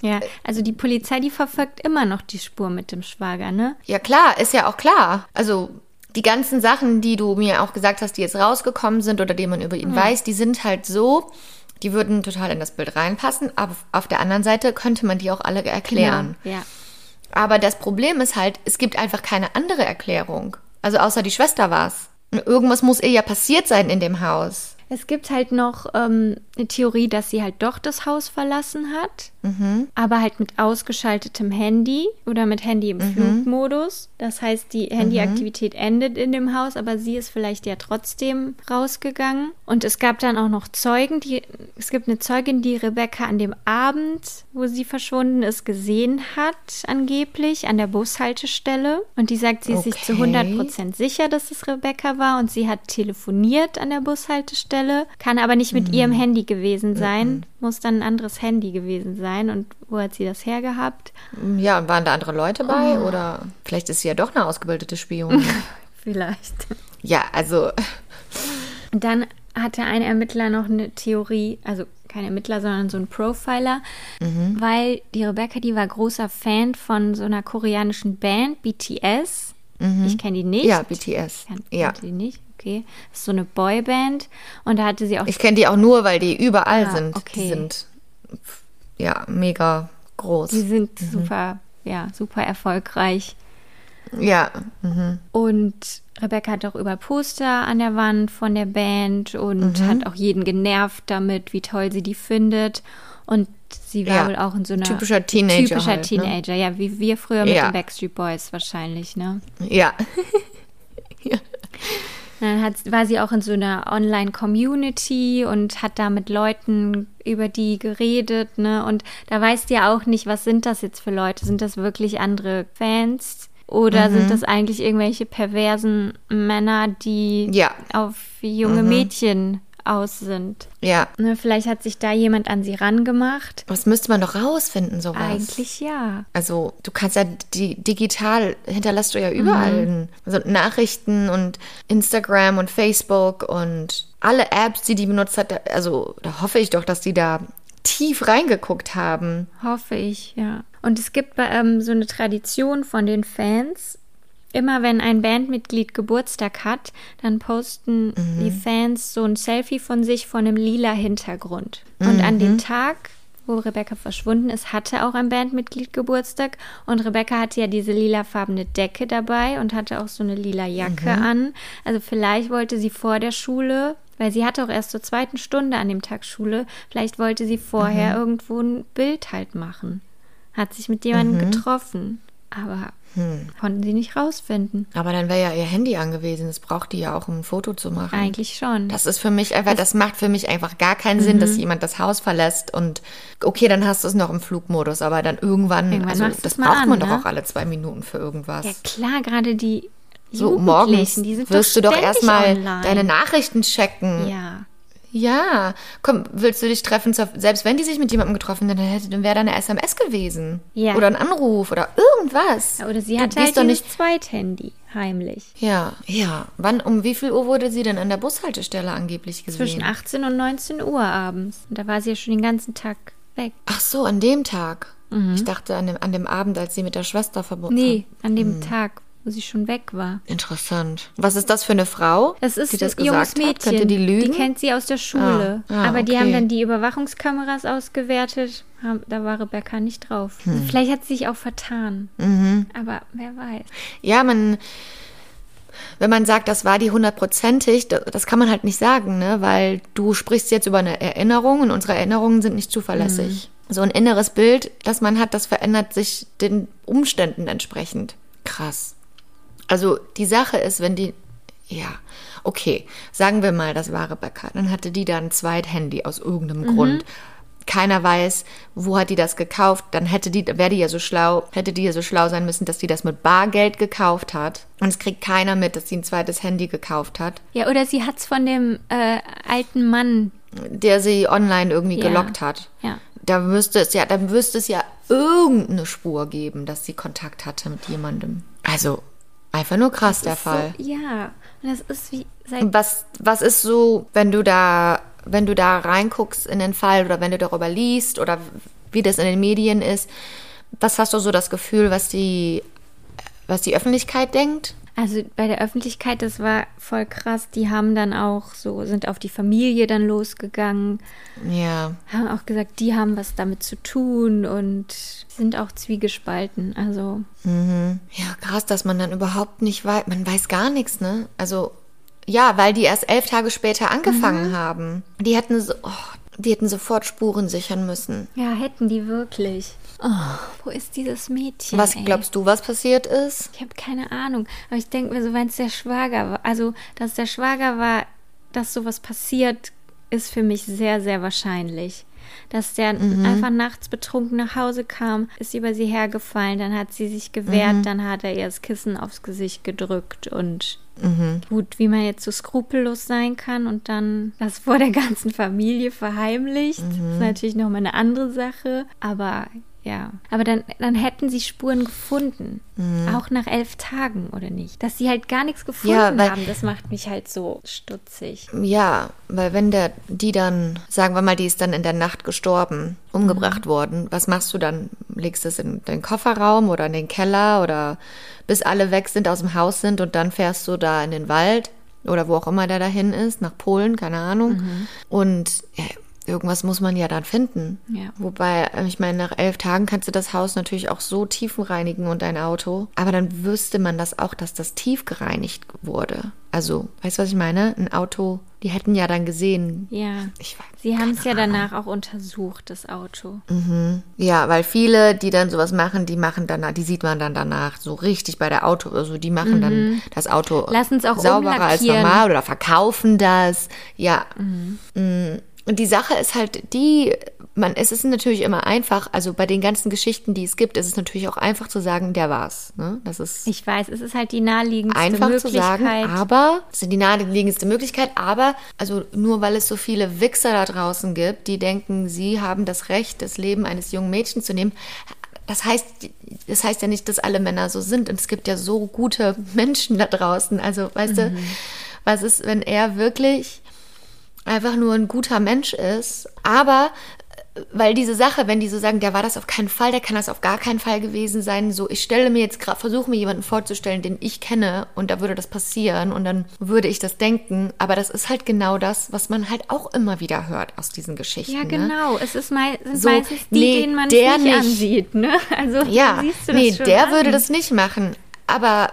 Speaker 2: Ja, also die Polizei, die verfolgt immer noch die Spur mit dem Schwager, ne?
Speaker 3: ja klar, ist ja auch klar. Also, die ganzen Sachen, die du mir auch gesagt hast, die jetzt rausgekommen sind oder die man über ihn weiß, die sind halt so, die würden total in das Bild reinpassen. Aber auf der anderen Seite könnte man die auch alle erklären.
Speaker 2: Genau, Ja.
Speaker 3: Aber das Problem ist halt, es gibt einfach keine andere Erklärung. Also außer die Schwester war's. Irgendwas muss ihr ja passiert sein in dem Haus.
Speaker 2: Es gibt halt noch ähm, eine Theorie, dass sie halt doch das Haus verlassen hat,
Speaker 3: Mhm.
Speaker 2: aber halt mit ausgeschaltetem Handy oder mit Handy im
Speaker 3: Mhm.
Speaker 2: Flugmodus. Das heißt, die Handyaktivität endet in dem Haus, aber sie ist vielleicht ja trotzdem rausgegangen. Und es gab dann auch noch Zeugen, die es gibt eine Zeugin, die Rebecca an dem Abend, wo sie verschwunden ist, gesehen hat, angeblich an der Bushaltestelle. Und die sagt, sie ist sich zu
Speaker 3: Okay.
Speaker 2: 100 Prozent sicher, dass es Rebecca war und sie hat telefoniert an der Bushaltestelle, kann aber nicht mit ihrem Handy gewesen sein, muss dann ein anderes Handy gewesen sein und wo hat sie das hergehabt?
Speaker 3: Ja, und waren da andere Leute bei?
Speaker 2: Oh.
Speaker 3: Oder vielleicht ist sie ja doch eine ausgebildete Spionin.
Speaker 2: Vielleicht.
Speaker 3: ja, also,
Speaker 2: Und dann hatte ein Ermittler noch eine Theorie, also kein Ermittler, sondern so ein Profiler,
Speaker 3: Mhm.
Speaker 2: weil die Rebecca, die war großer Fan von so einer koreanischen Band, BTS. Ich kenne die nicht.
Speaker 3: Mhm. ja, BTS.
Speaker 2: Kennt
Speaker 3: Ja.
Speaker 2: kennt die nicht, okay. Das ist so eine Boyband und da hatte sie auch
Speaker 3: Ich kenne die auch nur, weil die überall
Speaker 2: Ah,
Speaker 3: sind.
Speaker 2: okay.
Speaker 3: Die sind, ja, mega groß.
Speaker 2: Die sind
Speaker 3: Mhm.
Speaker 2: super, ja, super erfolgreich.
Speaker 3: ja,
Speaker 2: Und Rebecca hat auch über Poster an der Wand von der Band und
Speaker 3: Mhm.
Speaker 2: hat auch jeden genervt damit, wie toll sie die findet. Und sie war
Speaker 3: Ja,
Speaker 2: wohl auch in so einer
Speaker 3: typischer Teenager
Speaker 2: typischer
Speaker 3: halt, ne?
Speaker 2: Teenager, ja, wie wir früher mit
Speaker 3: Ja.
Speaker 2: den Backstreet Boys wahrscheinlich, ne?
Speaker 3: ja.
Speaker 2: Dann hat, war sie auch in so einer Online-Community und hat da mit Leuten über die geredet, ne? Und da weißt du ja auch nicht, was sind das jetzt für Leute? Sind das wirklich andere Fans? Oder
Speaker 3: Mhm.
Speaker 2: sind das eigentlich irgendwelche perversen Männer, die
Speaker 3: Ja.
Speaker 2: auf junge
Speaker 3: Mhm.
Speaker 2: Mädchen aus sind?
Speaker 3: Ja.
Speaker 2: Ne, vielleicht hat sich da jemand an sie rangemacht.
Speaker 3: Das müsste man doch rausfinden, sowas.
Speaker 2: Eigentlich ja.
Speaker 3: Also du kannst ja die digital hinterlässt du ja überall also Nachrichten und Instagram und Facebook und alle Apps, die die benutzt hat. Also da hoffe ich doch, dass die da tief reingeguckt haben.
Speaker 2: Hoffe ich, ja. Und es gibt ähm, so eine Tradition von den Fans, immer wenn ein Bandmitglied Geburtstag hat, dann posten
Speaker 3: Mhm.
Speaker 2: die Fans so ein Selfie von sich vor einem lila Hintergrund. Und an
Speaker 3: Mhm.
Speaker 2: dem Tag, wo Rebecca verschwunden ist, hatte auch ein Bandmitglied Geburtstag. Und Rebecca hatte ja diese lilafarbene Decke dabei und hatte auch so eine lila Jacke
Speaker 3: Mhm.
Speaker 2: an. Also vielleicht wollte sie vor der Schule, weil sie hatte auch erst zur zweiten Stunde an dem Tag Schule, vielleicht wollte sie vorher
Speaker 3: Mhm.
Speaker 2: irgendwo ein Bild halt machen. Hat sich mit jemandem
Speaker 3: Mhm.
Speaker 2: getroffen. Aber
Speaker 3: Hm.
Speaker 2: konnten sie nicht rausfinden.
Speaker 3: Aber dann wäre ja ihr Handy angewiesen. Das braucht die ja auch, um ein Foto zu machen.
Speaker 2: Eigentlich schon.
Speaker 3: Das ist für mich einfach, das macht für mich einfach gar keinen Sinn,
Speaker 2: Mhm.
Speaker 3: dass jemand das Haus verlässt und okay, dann hast du es noch im Flugmodus, aber dann irgendwann,
Speaker 2: Irgendwann
Speaker 3: also das braucht
Speaker 2: an,
Speaker 3: man doch
Speaker 2: ne?
Speaker 3: auch alle zwei Minuten für irgendwas.
Speaker 2: ja klar, gerade die
Speaker 3: so morgens
Speaker 2: die sind
Speaker 3: wirst du doch erstmal deine Nachrichten checken.
Speaker 2: Ja.
Speaker 3: Ja, komm, willst du dich treffen? Selbst wenn die sich mit jemandem getroffen hätten, dann, hätte- dann wäre da eine SMS gewesen.
Speaker 2: Ja.
Speaker 3: Oder ein Anruf oder irgendwas.
Speaker 2: Oder sie
Speaker 3: gehst
Speaker 2: halt
Speaker 3: doch nicht.
Speaker 2: Zweithandy heimlich.
Speaker 3: Ja, ja. Wann, um wie viel Uhr wurde sie denn an der Bushaltestelle angeblich gesehen?
Speaker 2: Zwischen 18 und 19 Uhr abends. Und da war sie ja schon den ganzen Tag weg.
Speaker 3: Ach so, an dem Tag. Ich dachte an dem, an dem Abend, als sie mit der Schwester verbunden
Speaker 2: Mhm. Nee, an dem Tag, wo sie schon weg war.
Speaker 3: Interessant. Was ist das für eine Frau,
Speaker 2: Das ist
Speaker 3: die das
Speaker 2: ein junges
Speaker 3: hat?
Speaker 2: Mädchen.
Speaker 3: Könnte die lügen?
Speaker 2: kennt sie aus der Schule.
Speaker 3: Ah, ah,
Speaker 2: Aber die
Speaker 3: okay.
Speaker 2: haben dann die Überwachungskameras ausgewertet. Da war Rebecca nicht drauf.
Speaker 3: Hm.
Speaker 2: Vielleicht hat sie sich auch vertan.
Speaker 3: Mhm.
Speaker 2: Aber wer weiß.
Speaker 3: Ja, man, wenn man sagt, das war die hundertprozentig, das, das kann man halt nicht sagen, ne? Weil du sprichst jetzt über eine Erinnerung und unsere Erinnerungen sind nicht zuverlässig. So ein inneres Bild, das man hat, das verändert sich den Umständen entsprechend. Krass. Also die Sache ist, wenn die, ja, okay, sagen wir mal, das war Rebecca, dann hatte die da ein Zweithandy aus irgendeinem Grund. Keiner weiß, wo hat die das gekauft, dann hätte die, wäre die ja so schlau, hätte die ja so schlau sein müssen, dass die das mit Bargeld gekauft hat. Und es kriegt keiner mit, dass sie ein zweites Handy gekauft hat,
Speaker 2: Ja, oder sie hat's von dem äh, alten Mann.
Speaker 3: der sie online irgendwie
Speaker 2: Ja.
Speaker 3: gelockt hat.
Speaker 2: Ja.
Speaker 3: Da müsste es ja, dann müsste es ja irgendeine Spur geben, dass sie Kontakt hatte mit jemandem. Also, einfach nur krass der Fall.
Speaker 2: So, ja. Und das ist wie
Speaker 3: Was, was ist so, wenn du da, wenn du da reinguckst in den Fall oder wenn du darüber liest oder wie das in den Medien ist, was hast du so das Gefühl, was die, was die Öffentlichkeit denkt?
Speaker 2: Also bei der Öffentlichkeit, das war voll krass. Die haben dann auch so, sind auf die Familie dann losgegangen,
Speaker 3: Ja.
Speaker 2: haben auch gesagt, die haben was damit zu tun und sind auch zwiegespalten. Also
Speaker 3: Ja, krass, dass man dann überhaupt nicht weiß, man weiß gar nichts, ne? Also, ja, weil die erst elf Tage später angefangen haben. Die hätten so, oh, die hätten sofort Spuren sichern müssen.
Speaker 2: ja, hätten die wirklich. Oh, wo ist dieses Mädchen?
Speaker 3: Was
Speaker 2: ey?
Speaker 3: glaubst du, was passiert ist?
Speaker 2: Ich habe keine Ahnung. Aber ich denke mir so, wenn es der Schwager war, also dass der Schwager war, dass sowas passiert, ist für mich sehr, sehr wahrscheinlich. Dass der einfach nachts betrunken nach Hause kam, ist über sie hergefallen, dann hat sie sich gewehrt, dann hat er ihr das Kissen aufs Gesicht gedrückt und gut, wie man jetzt so skrupellos sein kann und dann das vor der ganzen Familie verheimlicht, ist natürlich nochmal eine andere Sache. Aber ja, aber dann, dann hätten sie Spuren gefunden. Auch nach elf Tagen, oder nicht? Dass sie halt gar nichts gefunden
Speaker 3: Ja, weil-
Speaker 2: haben, das macht mich halt so stutzig.
Speaker 3: Ja, weil wenn der, die dann, sagen wir mal, die ist dann in der Nacht gestorben, umgebracht worden, was machst du dann? Legst du es in den Kofferraum oder in den Keller oder bis alle weg sind, aus dem Haus sind und dann fährst du da in den Wald oder wo auch immer der dahin ist, nach Polen, keine Ahnung. Und ja, irgendwas muss man ja dann finden.
Speaker 2: Ja.
Speaker 3: Wobei, äh, ich meine, nach elf Tagen kannst du das Haus natürlich auch so tiefenreinigen und dein Auto. Aber dann wüsste man das auch, dass das tief gereinigt wurde. Also, weißt du, was ich meine? Ein Auto, die hätten ja dann gesehen.
Speaker 2: Ja.
Speaker 3: Ich weiß.
Speaker 2: Sie haben es ja danach auch untersucht, das Auto.
Speaker 3: Ja, weil viele, die dann sowas machen, die machen danach, die sieht man dann danach so richtig bei der Auto, also die machen dann das Auto
Speaker 2: auch
Speaker 3: sauberer als
Speaker 2: umlackieren.
Speaker 3: normal oder verkaufen das. Ja. Mm. Und die Sache ist halt die, man, es ist natürlich immer einfach, also bei den ganzen Geschichten, die es gibt, ist es natürlich auch einfach zu sagen, der war's. Ne? Das ist
Speaker 2: Ich weiß, es ist halt die naheliegendste
Speaker 3: einfach zu
Speaker 2: Möglichkeit.
Speaker 3: sagen, aber das ist die naheliegendste Möglichkeit, aber also nur weil es so viele Wichser da draußen gibt, die denken, sie haben das Recht, das Leben eines jungen Mädchens zu nehmen. Das heißt, das heißt ja nicht, dass alle Männer so sind. Und es gibt ja so gute Menschen da draußen. Also, weißt du, was ist, wenn er wirklich einfach nur ein guter Mensch ist, aber weil diese Sache, wenn die so sagen, der war das auf keinen Fall, der kann das auf gar keinen Fall gewesen sein, so ich stelle mir jetzt gerade, versuche mir jemanden vorzustellen, den ich kenne und da würde das passieren und dann würde ich das denken, aber das ist halt genau das, was man halt auch immer wieder hört aus diesen Geschichten.
Speaker 2: Ja,
Speaker 3: Ne?
Speaker 2: genau. Es ist mei sind
Speaker 3: So,
Speaker 2: meistens die,
Speaker 3: nee,
Speaker 2: denen man
Speaker 3: der
Speaker 2: nicht,
Speaker 3: nicht.
Speaker 2: ansieht, ne? Also
Speaker 3: Ja,
Speaker 2: siehst du das
Speaker 3: nee, der
Speaker 2: an.
Speaker 3: würde das nicht machen, aber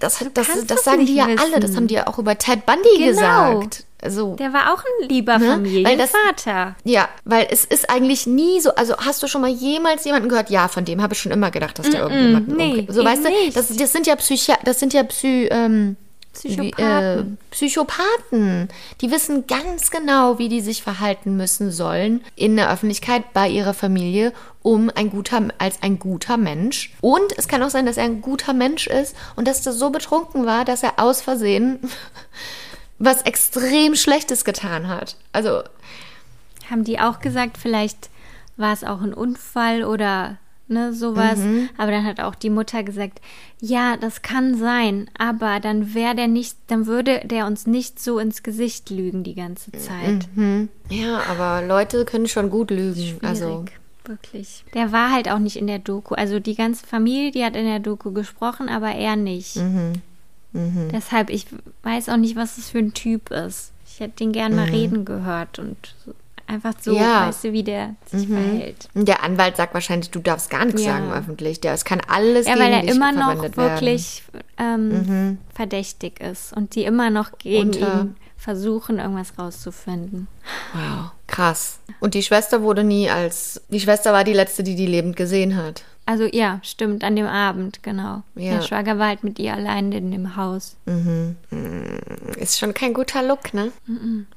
Speaker 3: das, das, das
Speaker 2: das
Speaker 3: sagen die ja alle, das haben die ja auch über Ted Bundy
Speaker 2: Genau.
Speaker 3: gesagt. Also,
Speaker 2: Der war auch ein lieber
Speaker 3: Ne?
Speaker 2: Familienvater.
Speaker 3: Ja, weil es ist eigentlich nie so, also hast du schon mal jemals jemanden gehört, ja, von dem habe ich schon immer gedacht, dass der irgendjemanden
Speaker 2: nee,
Speaker 3: umbringt. So, weißt du,
Speaker 2: nicht.
Speaker 3: das, das sind ja Psychi das sind ja Psy, ähm,
Speaker 2: Psychopathen.
Speaker 3: Wie, äh, Psychopathen. Die wissen ganz genau, wie die sich verhalten müssen sollen in der Öffentlichkeit bei ihrer Familie, um ein guter, als ein guter Mensch. Und es kann auch sein, dass er ein guter Mensch ist und dass er so betrunken war, dass er aus Versehen was extrem Schlechtes getan hat. Also,
Speaker 2: Haben die auch gesagt, vielleicht war es auch ein Unfall oder ne, sowas.
Speaker 3: Mhm.
Speaker 2: Aber dann hat auch die Mutter gesagt, ja, das kann sein, aber dann wäre der nicht, dann würde der uns nicht so ins Gesicht lügen die ganze Zeit.
Speaker 3: ja, aber Leute können schon gut lügen. Also,
Speaker 2: Schwierig, wirklich. Der war halt auch nicht in der Doku. Also die ganze Familie, die hat in der Doku gesprochen, aber er nicht.
Speaker 3: Mhm.
Speaker 2: Deshalb, ich weiß auch nicht, was das für ein Typ ist. Ich hätte den gern mal reden gehört und einfach so,
Speaker 3: Mhm. Ja. Mhm.
Speaker 2: weißt du, wie der sich verhält.
Speaker 3: Und der Anwalt sagt wahrscheinlich, du darfst gar nichts
Speaker 2: Ja.
Speaker 3: sagen öffentlich. Der, es kann alles
Speaker 2: Ja,
Speaker 3: gegen
Speaker 2: weil er
Speaker 3: dich
Speaker 2: immer noch.
Speaker 3: Mhm.
Speaker 2: wirklich ähm, verdächtig ist und die immer noch gegen
Speaker 3: Unter-
Speaker 2: ihn versuchen, irgendwas rauszufinden.
Speaker 3: Wow, krass. Und die Schwester wurde nie als. Die Schwester war die letzte, die die lebend gesehen hat.
Speaker 2: Also ja, stimmt, an dem Abend, genau.
Speaker 3: Ja.
Speaker 2: Der Schwager war halt mit ihr allein in dem Haus.
Speaker 3: Ist schon kein guter Look, ne?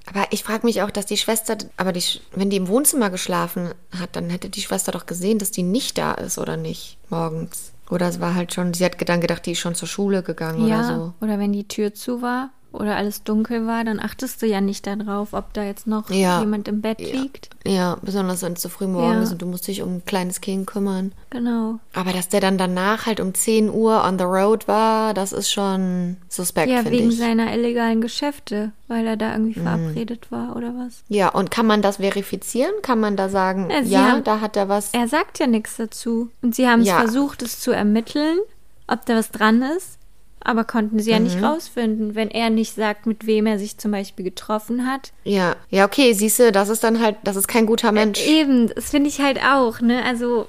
Speaker 3: Aber ich frage mich auch, dass die Schwester. Aber die, wenn die im Wohnzimmer geschlafen hat, dann hätte die Schwester doch gesehen, dass die nicht da ist, oder nicht? Morgens. Oder es war halt schon. Sie hat dann gedacht, die ist schon zur Schule gegangen
Speaker 2: ja,
Speaker 3: oder so.
Speaker 2: oder wenn die Tür zu war oder alles dunkel war, dann achtest du ja nicht darauf, ob da jetzt noch
Speaker 3: Ja.
Speaker 2: jemand im Bett
Speaker 3: Ja.
Speaker 2: liegt.
Speaker 3: Ja, besonders wenn es so früh morgens
Speaker 2: Ja.
Speaker 3: ist und du musst dich um ein kleines Kind kümmern.
Speaker 2: Genau.
Speaker 3: Aber dass der dann danach halt um 10 Uhr on the road war, das ist schon suspekt,
Speaker 2: Ja,
Speaker 3: finde
Speaker 2: wegen
Speaker 3: ich.
Speaker 2: seiner illegalen Geschäfte, weil er da irgendwie verabredet war oder was.
Speaker 3: Ja, und kann man das verifizieren? Kann man da sagen,
Speaker 2: Ja, sie
Speaker 3: ja,
Speaker 2: haben-
Speaker 3: da hat er was?
Speaker 2: Er sagt ja nichts dazu. Und sie haben
Speaker 3: Ja.
Speaker 2: versucht, es zu ermitteln, ob da was dran ist, aber konnten sie ja nicht
Speaker 3: Mhm.
Speaker 2: rausfinden, wenn er nicht sagt, mit wem er sich zum Beispiel getroffen hat.
Speaker 3: Ja, ja, okay, siehst du, das ist dann halt, das ist kein guter Mensch.
Speaker 2: Eben, das finde ich halt auch, ne? Also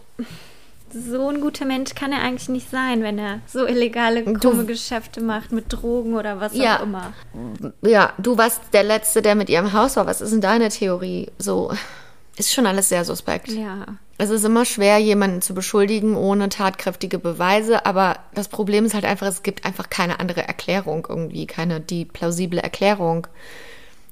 Speaker 2: so ein guter Mensch kann er eigentlich nicht sein, wenn er so illegale, krumme Geschäfte macht mit Drogen oder was
Speaker 3: Ja.
Speaker 2: auch immer.
Speaker 3: Ja, du warst der Letzte, der mit ihr im Haus war. Was ist denn deine Theorie? So, ist schon alles sehr suspekt.
Speaker 2: Ja.
Speaker 3: Es ist immer schwer, jemanden zu beschuldigen ohne tatkräftige Beweise, aber das Problem ist halt einfach, es gibt einfach keine andere Erklärung irgendwie, keine die plausible Erklärung,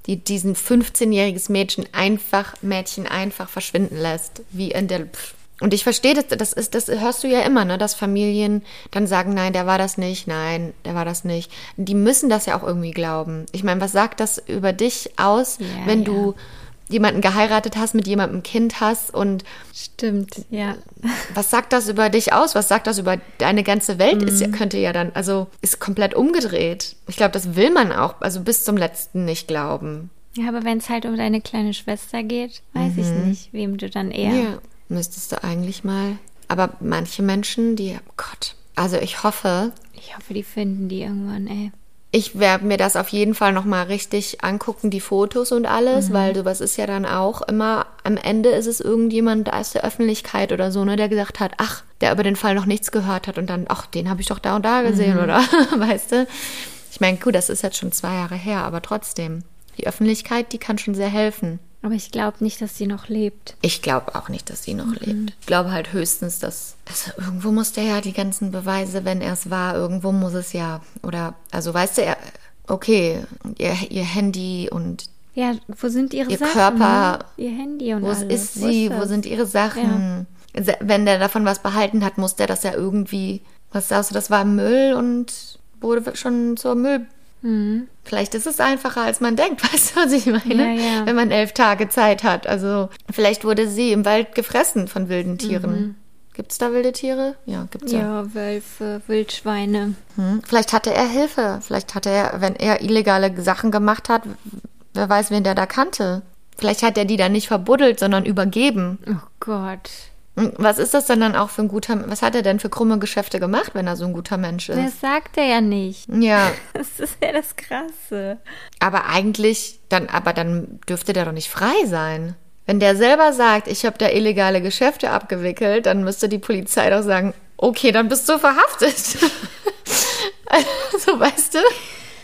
Speaker 3: die diesen 15-jähriges Mädchen einfach, Mädchen einfach verschwinden lässt, wie in der Pff. und ich verstehe das, das ist, das hörst du ja immer, ne, dass Familien dann sagen, nein, der war das nicht, nein, der war das nicht. Die müssen das ja auch irgendwie glauben. Ich meine, was sagt das über dich aus,
Speaker 2: Ja,
Speaker 3: wenn
Speaker 2: ja.
Speaker 3: du jemanden geheiratet hast, mit jemandem ein Kind hast und
Speaker 2: Stimmt, ja.
Speaker 3: was sagt das über dich aus? Was sagt das über deine ganze Welt? Ist
Speaker 2: Mhm.
Speaker 3: ja, könnte ja dann, also ist komplett umgedreht. Ich glaube, das will man auch, also bis zum letzten nicht glauben.
Speaker 2: Ja, aber wenn es halt um deine kleine Schwester geht, weiß ich nicht, wem du dann eher.
Speaker 3: Ja. Müsstest du eigentlich mal. Aber manche Menschen, die, oh Gott. Also ich hoffe,
Speaker 2: Ich hoffe, die finden die irgendwann, ey.
Speaker 3: Ich werde mir das auf jeden Fall nochmal richtig angucken, die Fotos und alles, weil sowas ist ja dann auch immer, am Ende ist es irgendjemand aus der Öffentlichkeit oder so, ne, der gesagt hat, ach, der über den Fall noch nichts gehört hat und dann, ach, den habe ich doch da und da gesehen, oder? weißt du? Ich meine, gut, das ist jetzt schon zwei Jahre her, aber trotzdem, die Öffentlichkeit, die kann schon sehr helfen.
Speaker 2: Aber ich glaube nicht, dass sie noch lebt.
Speaker 3: Ich glaube auch nicht, dass sie noch lebt. Ich glaube halt höchstens, dass. Also irgendwo muss der ja die ganzen Beweise, wenn er es war, irgendwo muss es ja. Oder, also weißt du, er, okay, ihr, ihr Handy und
Speaker 2: Ja, wo sind ihre
Speaker 3: Ihr
Speaker 2: Sachen?
Speaker 3: Körper,
Speaker 2: ne? Ihr Handy und
Speaker 3: wo
Speaker 2: alles.
Speaker 3: ist sie, wo
Speaker 2: das?
Speaker 3: sind ihre Sachen? Se- Wenn der davon was behalten hat, muss der das ja irgendwie. Was sagst du, das war Müll und wurde schon zur Müll.
Speaker 2: Mhm.
Speaker 3: Vielleicht ist es einfacher, als man denkt, weißt du, was ich meine?
Speaker 2: Ja, ja.
Speaker 3: Wenn man elf Tage Zeit hat. Also, vielleicht wurde sie im Wald gefressen von wilden Tieren. Gibt's da wilde Tiere? Ja, gibt's ja.
Speaker 2: Mhm. Ja, Wölfe, Wildschweine.
Speaker 3: Hm. Vielleicht hatte er Hilfe. Vielleicht hatte er, wenn er illegale Sachen gemacht hat, wer weiß, wen der da kannte. Vielleicht hat er die dann nicht verbuddelt, sondern übergeben.
Speaker 2: Oh Gott.
Speaker 3: Und Was ist das denn dann auch für ein guter, was hat er denn für krumme Geschäfte gemacht, wenn er so ein guter Mensch
Speaker 2: Das
Speaker 3: ist?
Speaker 2: sagt er ja nicht.
Speaker 3: Ja,
Speaker 2: Das ist ja das Krasse.
Speaker 3: aber eigentlich, dann, aber dann dürfte der doch nicht frei sein. Wenn der selber sagt, ich habe da illegale Geschäfte abgewickelt, dann müsste die Polizei doch sagen, okay, dann bist du verhaftet. also, weißt du?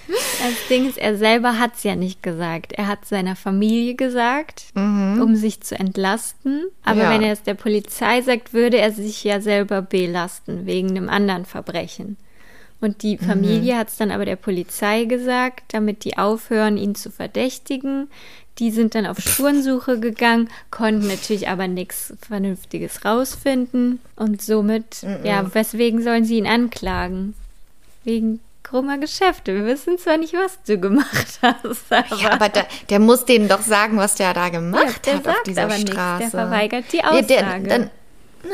Speaker 2: Das Ding ist, er selber hat es ja nicht gesagt. Er hat seiner Familie gesagt, um sich zu entlasten. Aber
Speaker 3: Ja.
Speaker 2: wenn er es der Polizei sagt, würde er sich ja selber belasten wegen einem anderen Verbrechen. Und die Familie hat es dann aber der Polizei gesagt, damit die aufhören, ihn zu verdächtigen. Die sind dann auf Spurensuche gegangen, konnten natürlich aber nichts Vernünftiges rausfinden. Und somit, ja, weswegen sollen sie ihn anklagen? Wegen krummer Geschäfte. Wir wissen zwar nicht, was du gemacht hast, aber,
Speaker 3: Ja, aber da, der muss denen doch sagen, was der da gemacht
Speaker 2: der
Speaker 3: hat auf
Speaker 2: sagt
Speaker 3: dieser
Speaker 2: aber nichts.
Speaker 3: Straße.
Speaker 2: Der verweigert die
Speaker 3: Ja, der,
Speaker 2: Aussage.
Speaker 3: dann,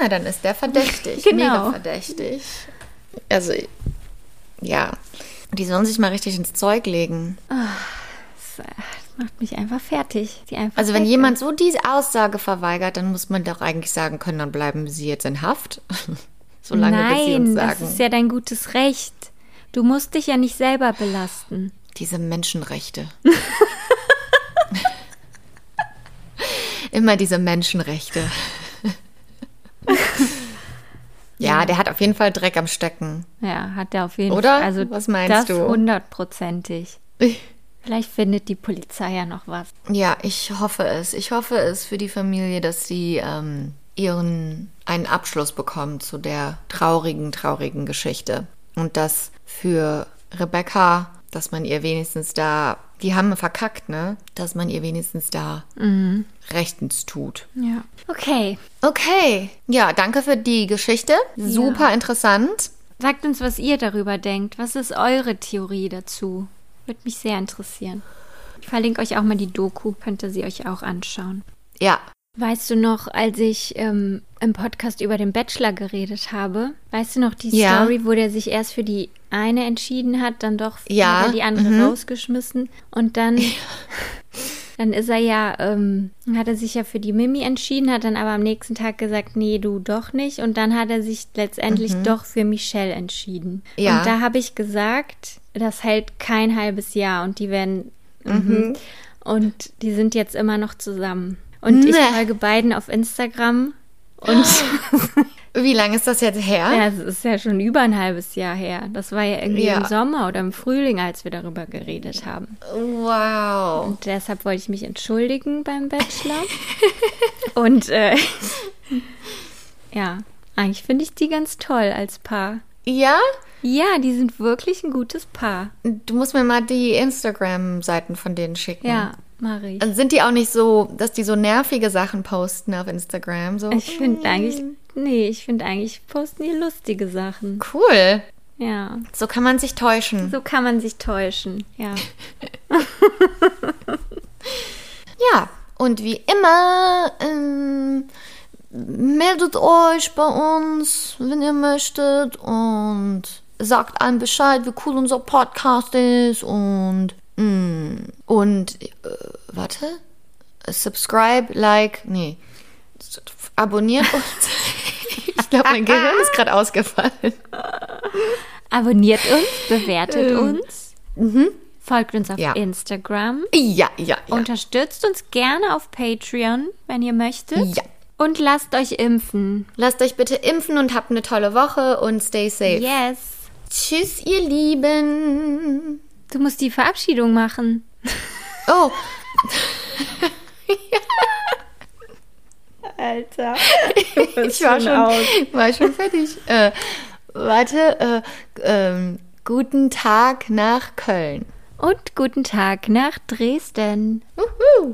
Speaker 3: na, dann ist der verdächtig.
Speaker 2: Genau.
Speaker 3: Mega verdächtig. Also, ja. Die sollen sich mal richtig ins Zeug legen.
Speaker 2: das, das macht mich einfach fertig. Einfach
Speaker 3: Also, wenn jemand so diese Aussage verweigert, dann muss man doch eigentlich sagen können, dann bleiben sie jetzt in Haft. Solange bis sie uns
Speaker 2: Nein, das
Speaker 3: sagen.
Speaker 2: ist ja dein gutes Recht. Du musst dich ja nicht selber belasten.
Speaker 3: Diese Menschenrechte. Immer diese Menschenrechte. ja, der hat auf jeden Fall Dreck am Stecken.
Speaker 2: Ja, hat er auf jeden
Speaker 3: Oder?
Speaker 2: Fall. Also
Speaker 3: Was meinst
Speaker 2: das
Speaker 3: du?
Speaker 2: hundertprozentig. Vielleicht findet die Polizei ja noch was.
Speaker 3: Ja, ich hoffe es. Ich hoffe es für die Familie, dass sie ähm, ihren einen Abschluss bekommen zu der traurigen, traurigen Geschichte. Und dass für Rebecca, dass man ihr wenigstens da, die haben verkackt, ne? Dass man ihr wenigstens da rechtens tut.
Speaker 2: Ja. Okay.
Speaker 3: Okay, ja, danke für die Geschichte. Super interessant.
Speaker 2: Sagt uns, was ihr darüber denkt. Was ist eure Theorie dazu? Würde mich sehr interessieren. Ich verlinke euch auch mal die Doku, könnt ihr sie euch auch anschauen.
Speaker 3: Ja,
Speaker 2: Weißt du noch, als ich ähm, im Podcast über den Bachelor geredet habe, weißt du noch die
Speaker 3: Ja.
Speaker 2: Story, wo der sich erst für die eine entschieden hat, dann doch
Speaker 3: Ja,
Speaker 2: die andere
Speaker 3: mhm.
Speaker 2: rausgeschmissen und dann, dann ist er ja, ähm, hat er sich ja für die Mimi entschieden, hat dann aber am nächsten Tag gesagt, nee, du doch nicht und dann hat er sich letztendlich doch für Michelle entschieden.
Speaker 3: Mhm. Ja.
Speaker 2: Und da habe ich gesagt, das hält kein halbes Jahr und die werden mhm. und die sind jetzt immer noch zusammen. Und ich
Speaker 3: Nee.
Speaker 2: folge beiden auf Instagram und
Speaker 3: wie lange ist das jetzt her?
Speaker 2: ja, es ist ja schon über ein halbes Jahr her. Das war ja irgendwie
Speaker 3: Ja.
Speaker 2: im Sommer oder im Frühling, als wir darüber geredet haben.
Speaker 3: Wow.
Speaker 2: Und deshalb wollte ich mich entschuldigen beim Bachelor. und äh, ja, eigentlich finde ich die ganz toll als Paar.
Speaker 3: Ja?
Speaker 2: Ja, die sind wirklich ein gutes Paar.
Speaker 3: Du musst mir mal die Instagram-Seiten von denen schicken.
Speaker 2: Ja, mache ich.
Speaker 3: Also sind die auch nicht so, dass die so nervige Sachen posten auf Instagram? So
Speaker 2: Ich finde eigentlich, nee, ich finde eigentlich posten die lustige Sachen.
Speaker 3: cool.
Speaker 2: Ja,
Speaker 3: So kann man sich täuschen.
Speaker 2: so kann man sich täuschen. Ja.
Speaker 3: Ja, und wie immer, ähm, meldet euch bei uns, wenn ihr möchtet und sagt allen Bescheid, wie cool unser Podcast ist und, mm, und, äh, warte, subscribe, like, nee, abonniert uns. ich glaube, mein Gehirn ist gerade ausgefallen.
Speaker 2: Abonniert uns, bewertet uns, folgt uns auf
Speaker 3: Ja.
Speaker 2: Instagram,
Speaker 3: Ja, ja, ja.
Speaker 2: unterstützt uns gerne auf Patreon, wenn ihr möchtet.
Speaker 3: Ja.
Speaker 2: Und lasst euch impfen.
Speaker 3: Lasst euch bitte impfen und habt eine tolle Woche und stay safe.
Speaker 2: Yes.
Speaker 3: Tschüss, ihr Lieben.
Speaker 2: Du musst die Verabschiedung machen.
Speaker 3: Oh,
Speaker 2: Alter.
Speaker 3: ich war schon, war schon fertig. Äh, warte, äh, ähm, guten Tag nach Köln.
Speaker 2: Und guten Tag nach Dresden.
Speaker 3: Uh.